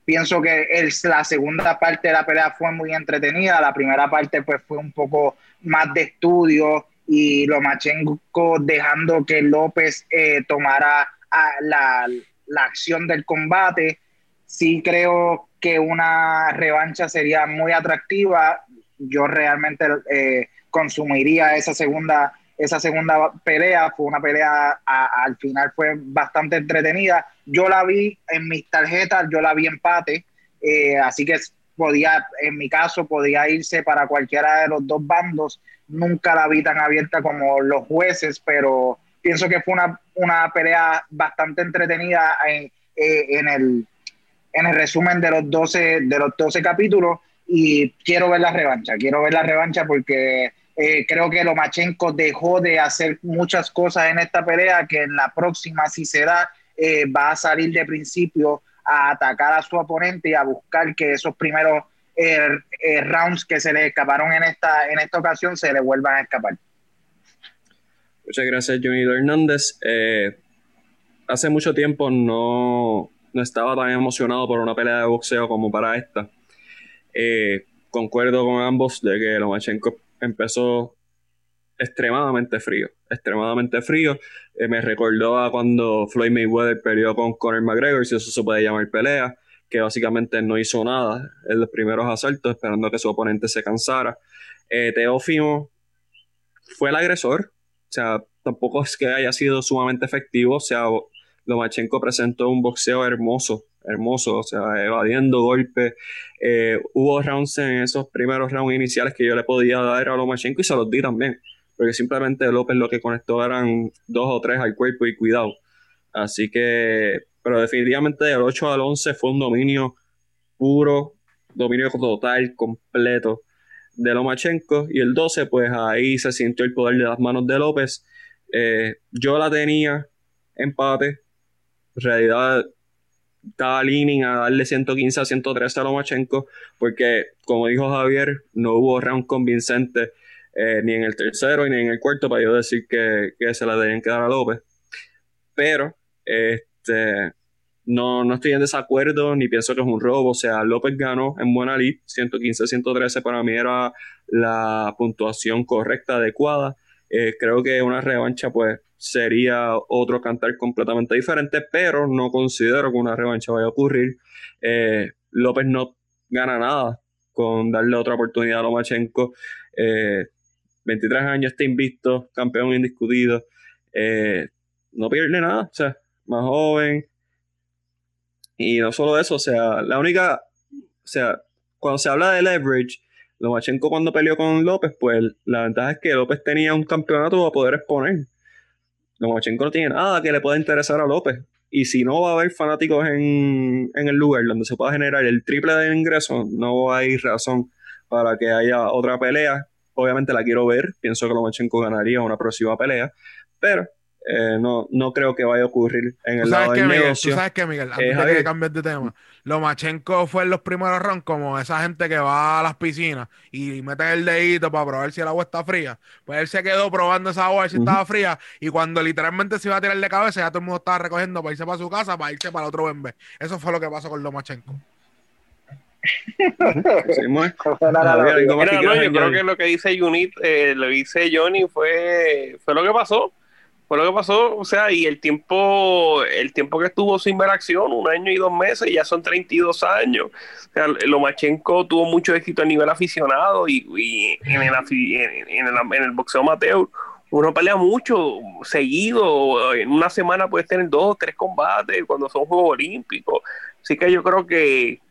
Speaker 2: pienso que la segunda parte de la pelea fue muy entretenida, la primera parte pues fue un poco más de estudio y Lomachenko dejando que López eh, tomara la, la, acción del combate. Sí creo que una revancha sería muy atractiva. Yo realmente consumiría esa segunda esa segunda pelea fue una pelea, al final fue bastante entretenida. Yo la vi en mis tarjetas, yo la vi empate, eh, así que podía, en mi caso, podía irse para cualquiera de los dos bandos. Nunca la vi tan abierta como los jueces, pero pienso que fue una, una pelea bastante entretenida en, eh, en, el, en el resumen de los 12, de los 12 capítulos y quiero ver la revancha, quiero ver la revancha porque eh, creo que Lomachenko dejó de hacer muchas cosas en esta pelea que en la próxima, si se da, eh, va a salir de principio a atacar a su oponente y a buscar que esos primeros eh, rounds que se le escaparon en esta, en esta ocasión se le vuelvan a escapar.
Speaker 1: Muchas gracias, Johnny Hernández. hace mucho tiempo no, no, estaba tan emocionado por una pelea de boxeo como para esta. concuerdo con ambos de que Lomachenko empezó extremadamente frío, extremadamente frío. Eh, me recordó a cuando Floyd Mayweather peleó con Conor McGregor, si eso se puede llamar pelea, que básicamente no hizo nada en los primeros asaltos, esperando que su oponente se cansara. Eh, Teófimo fue el agresor, o sea, tampoco es que haya sido sumamente efectivo, o sea, Lomachenko presentó un boxeo hermoso, hermoso, o sea, evadiendo golpes. Eh, hubo rounds en esos primeros rounds iniciales que yo le podía dar a Lomachenko y se los di también, porque simplemente López lo que conectó eran dos o tres al cuerpo y cuidado. Así que, pero definitivamente del 8 al 11 fue un dominio puro, dominio total, completo de Lomachenko. Y el 12, pues ahí se sintió el poder de las manos de López. Eh, yo la tenía empate. Realidad estaba leaning a darle 115 a 113 a Lomachenko, porque como dijo Javier, no hubo round convincente eh, ni en el tercero ni en el cuarto para yo decir que, se la debían quedar a López. Pero este, no, no estoy en desacuerdo ni pienso que es un robo. O sea, López ganó en buena lead, 115-113 para mí era la puntuación correcta, adecuada. Eh, creo que una revancha, pues, sería otro cantar completamente diferente, pero no considero que una revancha vaya a ocurrir. Eh, López no gana nada con darle otra oportunidad a Lomachenko. 23 eh, años, está invicto, campeón indiscutido. Eh, no pierde nada, o sea, más joven. Y no solo eso, o sea, la única, o sea, cuando se habla de leverage, Lomachenko cuando peleó con López, pues la ventaja es que López tenía un campeonato a poder exponer. Lomachenko no tiene nada que le pueda interesar a López. Y si no va a haber fanáticos en, el lugar donde se pueda generar el triple de ingresos, no hay razón para que haya otra pelea. Obviamente la quiero ver, pienso que Lomachenko ganaría una próxima pelea, pero eh, no, no creo que vaya a ocurrir en el lado del negocio.
Speaker 4: Tú sabes que, Miguel, antes de que cambies de tema, Lomachenko fue en los primeros rounds como esa gente que va a las piscinas y mete el dedito para probar si el agua está fría. Pues él se quedó probando esa agua, a ver si estaba fría, y cuando literalmente se iba a tirar de cabeza, ya todo el mundo estaba recogiendo para irse para su casa, para irse para otro BMB. Eso fue lo que pasó con Lomachenko. [LAUGHS]
Speaker 3: yo creo que lo que dice Unit, eh, lo dice Johnny, fue, fue lo que pasó fue lo que pasó, o sea, y el tiempo, el tiempo que estuvo sin ver acción, un año y dos meses, ya son 32 años. O sea, Lomachenko tuvo mucho éxito a nivel aficionado y, en, el, en, el, boxeo amateur uno pelea mucho, seguido, en una semana puedes tener dos, tres combates cuando son Juegos Olímpicos. Así que yo creo que,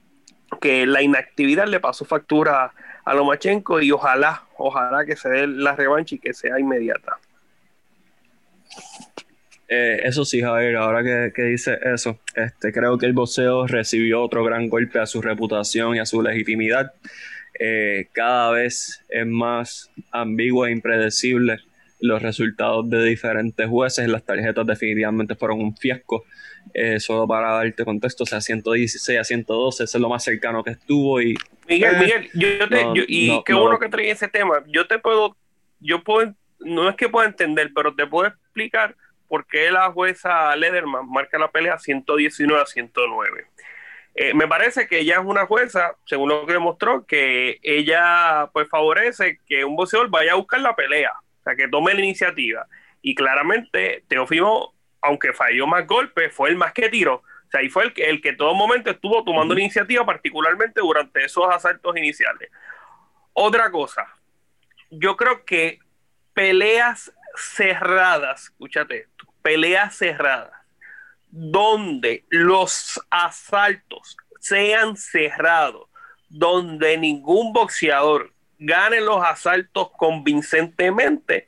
Speaker 3: que la inactividad le pasó factura a Lomachenko y ojalá, ojalá que se dé la revancha y que sea inmediata.
Speaker 1: Eh, eso sí, Javier, ahora que, dice eso, este, creo que el boxeo recibió otro gran golpe a su reputación y a su legitimidad. Eh, cada vez es más ambiguo e impredecible los resultados de diferentes jueces. Las tarjetas definitivamente fueron un fiasco. Eh, solo para darte contexto, o sea, 116 a 112, ese es lo más cercano que estuvo. Y,
Speaker 3: Miguel, Miguel, yo te, y qué bueno que trae ese tema. Yo te puedo, yo puedo, no es que pueda entender, pero te puedo explicar por qué la jueza Lederman marca la pelea 119 a 109. Eh, me parece que ella es una jueza, según lo que demostró, que ella pues favorece que un boxeador vaya a buscar la pelea, o sea, que tome la iniciativa. Y claramente Teófimo, aunque falló más golpes, fue el más que tiró. O sea, y fue el que, el que todo momento estuvo tomando la iniciativa, particularmente durante esos asaltos iniciales. Otra cosa, yo creo que peleas cerradas, escúchate esto, peleas cerradas, donde los asaltos sean cerrados, donde ningún boxeador gane los asaltos convincentemente,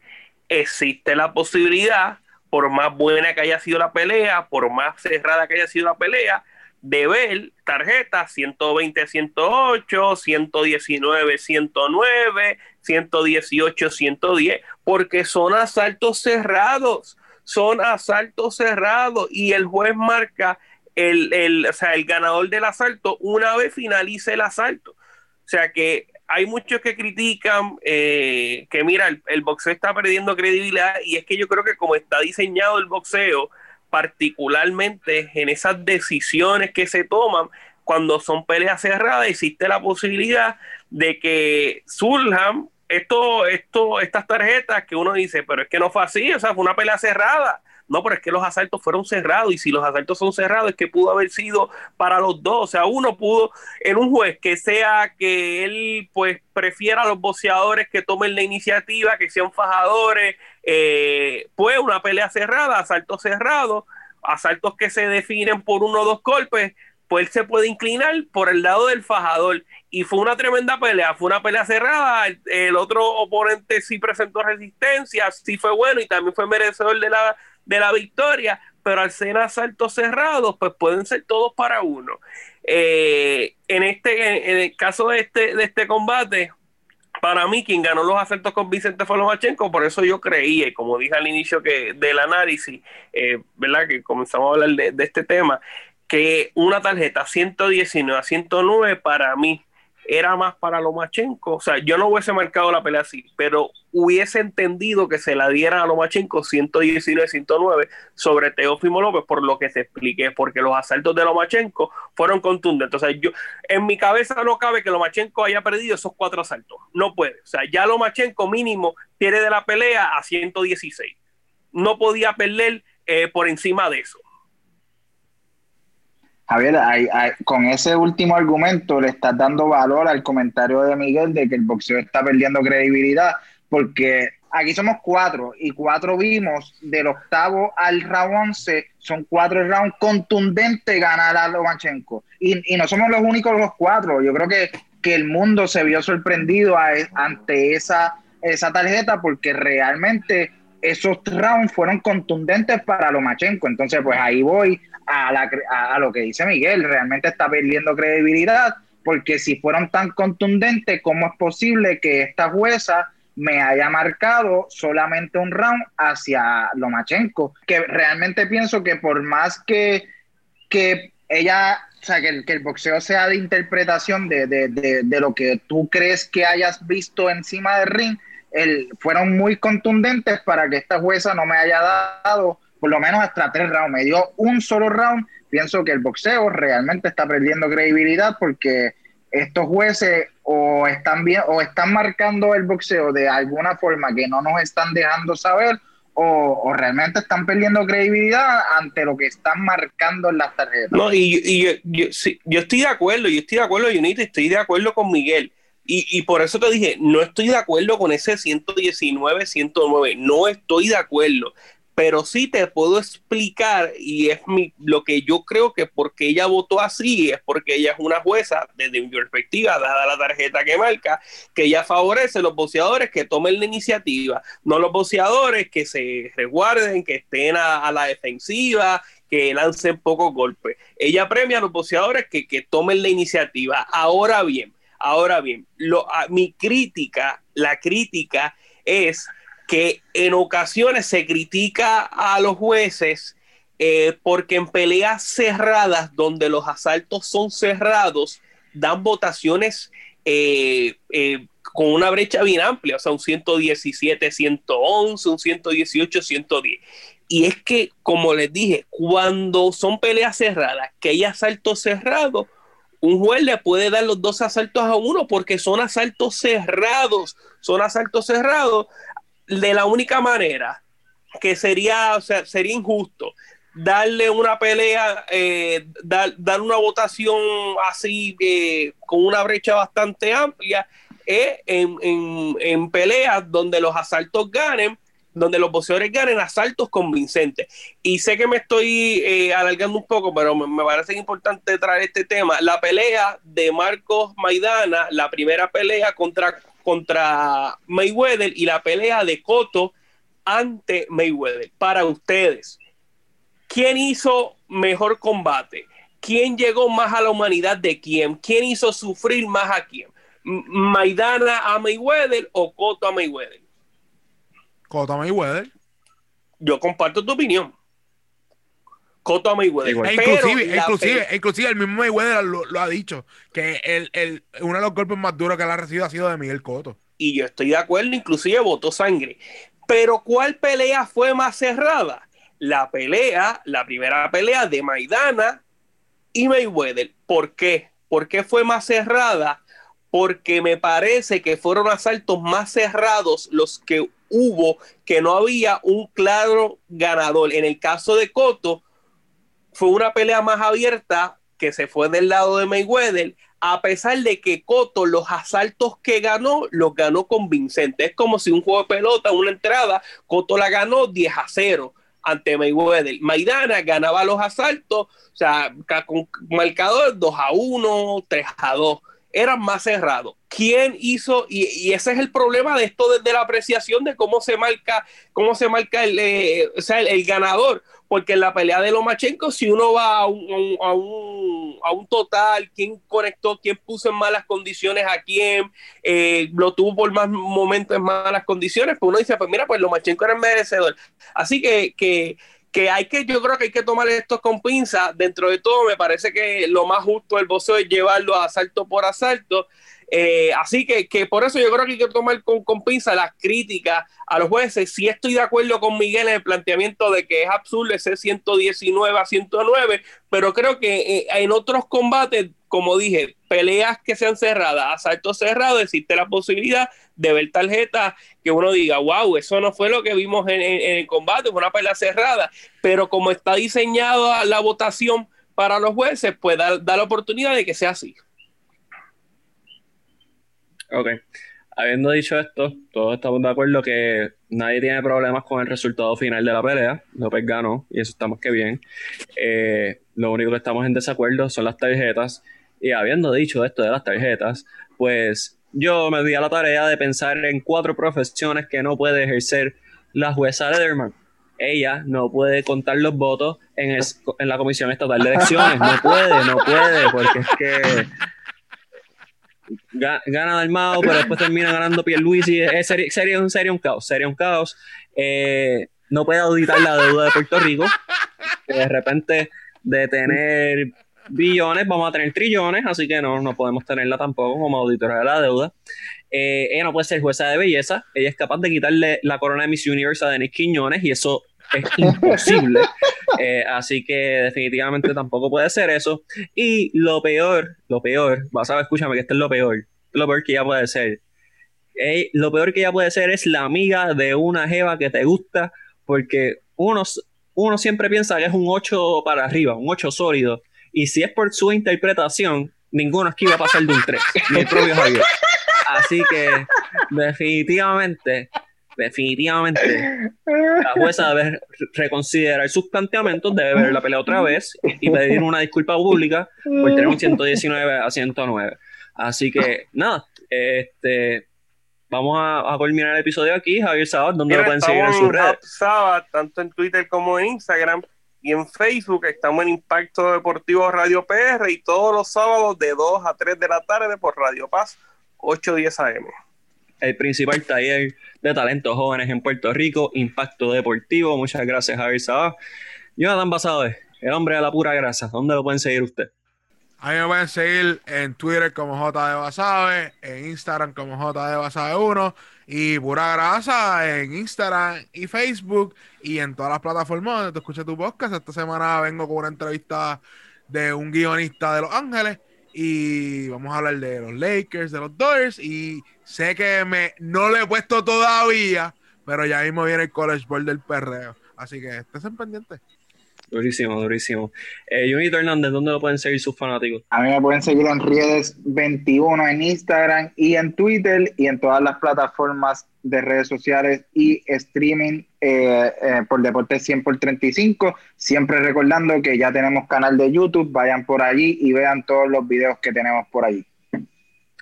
Speaker 3: existe la posibilidad, por más buena que haya sido la pelea, por más cerrada que haya sido la pelea, de ver tarjetas 120, 108, 119, 109, 118, 110, porque son asaltos cerrados, son asaltos cerrados y el juez marca el, el, o sea, el ganador del asalto una vez finalice el asalto. O sea que hay muchos que critican eh, que mira, el, el boxeo está perdiendo credibilidad y es que yo creo que como está diseñado el boxeo, particularmente en esas decisiones que se toman cuando son peleas cerradas, existe la posibilidad de que surjan esto, esto, estas tarjetas que uno dice, pero es que no fue así, o sea, fue una pelea cerrada. No, pero es que los asaltos fueron cerrados y si los asaltos son cerrados es que pudo haber sido para los dos. O sea, uno pudo en un juez que sea que él pues prefiera a los boxeadores que tomen la iniciativa, que sean fajadores, eh, pues una pelea cerrada, asaltos cerrados, asaltos que se definen por uno o dos golpes, él se puede inclinar por el lado del fajador. Y fue una tremenda pelea, fue una pelea cerrada. El, otro oponente sí presentó resistencia, sí fue bueno y también fue merecedor de la, de la victoria, pero al ser asaltos cerrados, pues pueden ser todos para uno. Eh, en, este, en, el caso de este, de este combate, para mí quien ganó los asaltos con Vicente fue Lomachenko, por eso yo creía, y como dije al inicio que del análisis, eh, ¿verdad? Que comenzamos a hablar de, este tema, que una tarjeta 119 a 109 para mí era más para Lomachenko. O sea, yo no hubiese marcado la pelea así, pero hubiese entendido que se la dieran a Lomachenko 119-109 sobre Teófimo López, por lo que te expliqué, porque los asaltos de Lomachenko fueron contundentes. O sea, yo, en mi cabeza no cabe que Lomachenko haya perdido esos cuatro asaltos. No puede. O sea, ya Lomachenko mínimo tiene de la pelea a 116. No podía perder eh, por encima de eso.
Speaker 2: Javier, con ese último argumento le estás dando valor al comentario de Miguel de que el boxeo está perdiendo credibilidad, porque aquí somos cuatro y cuatro vimos del octavo al round once, son cuatro rounds contundentes ganar a Lomachenko. Y, y no somos los únicos los cuatro, yo creo que, que el mundo se vio sorprendido ante esa, esa tarjeta porque realmente esos rounds fueron contundentes para Lomachenko. Entonces, pues ahí voy a, lo que dice Miguel, realmente está perdiendo credibilidad, porque si fueron tan contundentes, ¿cómo es posible que esta jueza me haya marcado solamente un round hacia Lomachenko? Que realmente pienso que por más que, que ella, o sea, que el, boxeo sea de interpretación de, de, de, lo que tú crees que hayas visto encima del ring, el, fueron muy contundentes para que esta jueza no me haya dado por lo menos hasta tres rounds. Me dio un solo round. Pienso que el boxeo realmente está perdiendo credibilidad porque estos jueces o están bien o están marcando el boxeo de alguna forma que no nos están dejando saber o, realmente están perdiendo credibilidad ante lo que están marcando en las tarjetas.
Speaker 3: No, y, yo, yo, estoy de acuerdo, yo estoy de acuerdo, Junito, estoy de acuerdo con Miguel. Y, y, por eso te dije, no estoy de acuerdo con ese 119, 109, no estoy de acuerdo pero sí te puedo explicar y es mi, lo que yo creo que porque ella votó así es porque ella es una jueza desde mi perspectiva dada la tarjeta que marca que ella favorece a los boxeadores que tomen la iniciativa no los boxeadores que se resguarden que estén a, la defensiva que lancen pocos golpes. Ella premia a los boxeadores que, que tomen la iniciativa. Ahora bien ahora bien lo, mi crítica la crítica es que en ocasiones se critica a los jueces eh, porque en peleas cerradas, donde los asaltos son cerrados, dan votaciones eh, eh, con una brecha bien amplia, o sea, un 117, 111, un 118, 110. Y es que, como les dije, cuando son peleas cerradas, que hay asaltos cerrados, un juez le puede dar los dos asaltos a uno porque son asaltos cerrados, son asaltos cerrados de la única manera que sería, o sea, sería injusto darle una pelea, eh, dar, una votación así eh, con una brecha bastante amplia es en, en, peleas donde los asaltos ganen, donde los boxeadores ganen asaltos convincentes. Y sé que me estoy eh, alargando un poco, pero me, me, parece importante traer este tema. La pelea de Marcos Maidana, la primera pelea contra contra Mayweather y la pelea de Cotto ante Mayweather. Para ustedes, ¿quién hizo mejor combate? ¿Quién llegó más a la humanidad de quién? ¿Quién hizo sufrir más a quién? ¿Maidana a Mayweather o Cotto a Mayweather?
Speaker 4: Cotto a Mayweather.
Speaker 3: Yo comparto tu opinión. Cotto a Mayweather.
Speaker 4: E inclusive, inclusive, inclusive, el mismo Mayweather lo, ha dicho, que el, el, uno de los golpes más duros que él ha recibido ha sido de Miguel Cotto.
Speaker 3: Y yo estoy de acuerdo, inclusive votó sangre. Pero ¿cuál pelea fue más cerrada? La pelea, la primera pelea de Maidana y Mayweather. ¿Por qué? ¿Por qué fue más cerrada? Porque me parece que fueron asaltos más cerrados los que hubo, que no había un claro ganador. En el caso de Cotto, fue una pelea más abierta que se fue del lado de Mayweather, a pesar de que Cotto los asaltos que ganó, los ganó convincente. Es como si un juego de pelota, una entrada, Cotto la ganó 10 a 0 ante Mayweather. Maidana ganaba los asaltos, o sea, con marcador 2 a 1, 3 a 2 eran más cerrados. ¿Quién hizo? Y, ese es el problema de esto desde la apreciación de cómo se marca, cómo se marca el, eh, el, ganador. Porque en la pelea de Lomachenko, si uno va a un, a un, a un total, quién conectó, quién puso en malas condiciones a quién, eh, lo tuvo por más momentos en malas condiciones, pues uno dice, pues mira, pues Lomachenko era el merecedor. Así que, que que hay que, yo creo que hay que tomar esto con pinza. Dentro de todo, me parece que lo más justo del boxeo es llevarlo a asalto por asalto. Eh, así que, que, por eso yo creo que hay que tomar con, pinza las críticas a los jueces. Si estoy de acuerdo con Miguel en el planteamiento de que es absurdo ese 119 a 109, pero creo que eh, en otros combates, como dije, peleas que sean cerradas, asaltos cerrados, existe la posibilidad de ver tarjetas que uno diga, wow, eso no fue lo que vimos en, el combate, fue una pelea cerrada, pero como está diseñada la votación para los jueces, pues da, la oportunidad de que sea así.
Speaker 1: Ok. Habiendo dicho esto, todos estamos de acuerdo que nadie tiene problemas con el resultado final de la pelea. López ganó y eso estamos que bien. Eh, lo único que estamos en desacuerdo son las tarjetas. Y habiendo dicho esto de las tarjetas, pues yo me di a la tarea de pensar en cuatro profesiones que no puede ejercer la jueza Lederman. Ella no puede contar los votos en, en la Comisión Estatal de Elecciones. No puede, no puede, porque es que gana Dalmao, pero después termina ganando Pierluisi. Es, sería, sería, sería un caos, sería un caos. Eh, no puede auditar la deuda de Puerto Rico. de repente, de tener billones, vamos a tener trillones, así que no, no podemos tenerla tampoco como auditora de la deuda. Eh, ella no puede ser jueza de belleza, ella es capaz de quitarle la corona de Miss Universe a Denis Quiñones y eso es imposible. [LAUGHS] Eh, así que definitivamente tampoco puede ser eso. Y lo peor, lo peor, vas a ver, escúchame que esto es lo peor, lo peor que ella puede ser. lo peor que ella puede ser es la amiga de una jeva que te gusta porque uno, uno siempre piensa que es un 8 para arriba, un 8 sólido, y si es por su interpretación, ninguno es que iba a pasar de un 3, ni [LAUGHS] el propio Javier. Así que definitivamente, definitivamente, la jueza debe reconsiderar sus planteamientos, debe ver la pelea otra vez y pedir una disculpa pública por tener un 119 a 109. Así que nada, este vamos a, culminar el episodio aquí. Javier Sabat, ¿dónde lo pueden seguir en sus redes?
Speaker 3: Sabat, tanto en Twitter como en Instagram y en Facebook. Estamos en Impacto Deportivo Radio PR y todos los sábados de 2 a 3 de la tarde por Radio Paz 810 AM.
Speaker 1: El principal taller de talentos jóvenes en Puerto Rico, Impacto Deportivo. Muchas gracias, Javier Sabat. Jonathan Basade, el hombre de la pura grasa. ¿Dónde lo pueden seguir usted?
Speaker 4: A mí me pueden seguir en Twitter como JD Basabe, en Instagram como JD Basabe 1 y Pura Grasa en Instagram y Facebook y en todas las plataformas donde te escuches tu podcast. Esta semana vengo con una entrevista de un guionista de Los Ángeles y vamos a hablar de los Lakers, de los Dodgers y sé que me no le he puesto todavía, pero ya mismo viene el College Board del perreo. Así que estén pendientes.
Speaker 1: Durísimo, durísimo. Eh, Junito Hernández, ¿dónde lo pueden seguir sus fanáticos?
Speaker 2: A mí me pueden seguir en Riedes21 en Instagram y en Twitter y en todas las plataformas de redes sociales y streaming eh, eh, por Deportes 100 por 35. Siempre recordando que ya tenemos canal de YouTube, vayan por allí y vean todos los videos que tenemos por allí.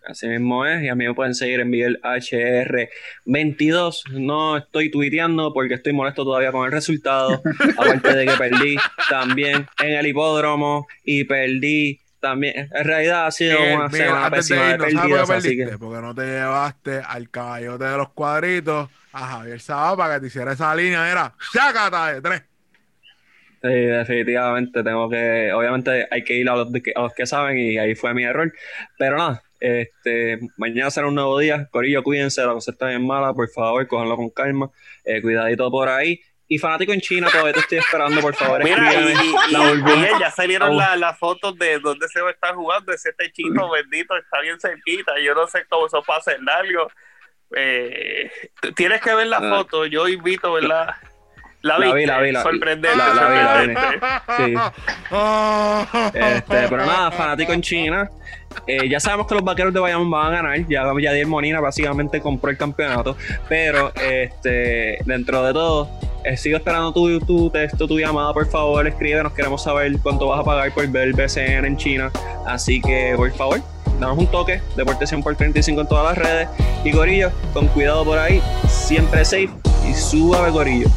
Speaker 1: Así mismo es, y a mí me pueden seguir en Miguel HR22. No estoy tuiteando porque estoy molesto todavía con el resultado. [LAUGHS] Aparte de que perdí también en el hipódromo y perdí también. En realidad ha sido una semana pésima de, así que...
Speaker 4: Porque no te llevaste al caballote de los cuadritos a Javier Saba para que te hiciera esa línea. Era ¡Chácata de tres!
Speaker 1: Sí, definitivamente tengo que, obviamente hay que ir a los, a los que saben y ahí fue mi error. Pero nada, este, mañana será un nuevo día. Corillo, cuídense, la cosa está bien mala, por favor, cójanlo con calma. Eh, cuidadito por ahí. Y fanático en China, todavía te estoy esperando, por favor.
Speaker 3: Mira, y, ya salieron las fotos de donde se va a estar jugando. Ese techito bendito está bien cerquita. Yo no sé cómo eso pasa en algo. Eh, tienes que ver la ah. foto. Yo invito, ¿verdad? La, vi, la vi, la Sorprendente. La, la vi, la
Speaker 1: vi. Sí. Este, pero nada, fanático en China. Eh, ya sabemos que los vaqueros de Bayamón van a ganar. Ya Yadier Molina básicamente compró el campeonato. Pero este, dentro de todo, eh, sigo esperando tu, tu texto, tu llamada, por favor. Escríbenos, queremos saber cuánto vas a pagar por ver el BCN en China. Así que, por favor, danos un toque. Deporte 100 por 35 en todas las redes. Y Gorillo, con cuidado por ahí. Siempre safe y suave, Gorillo.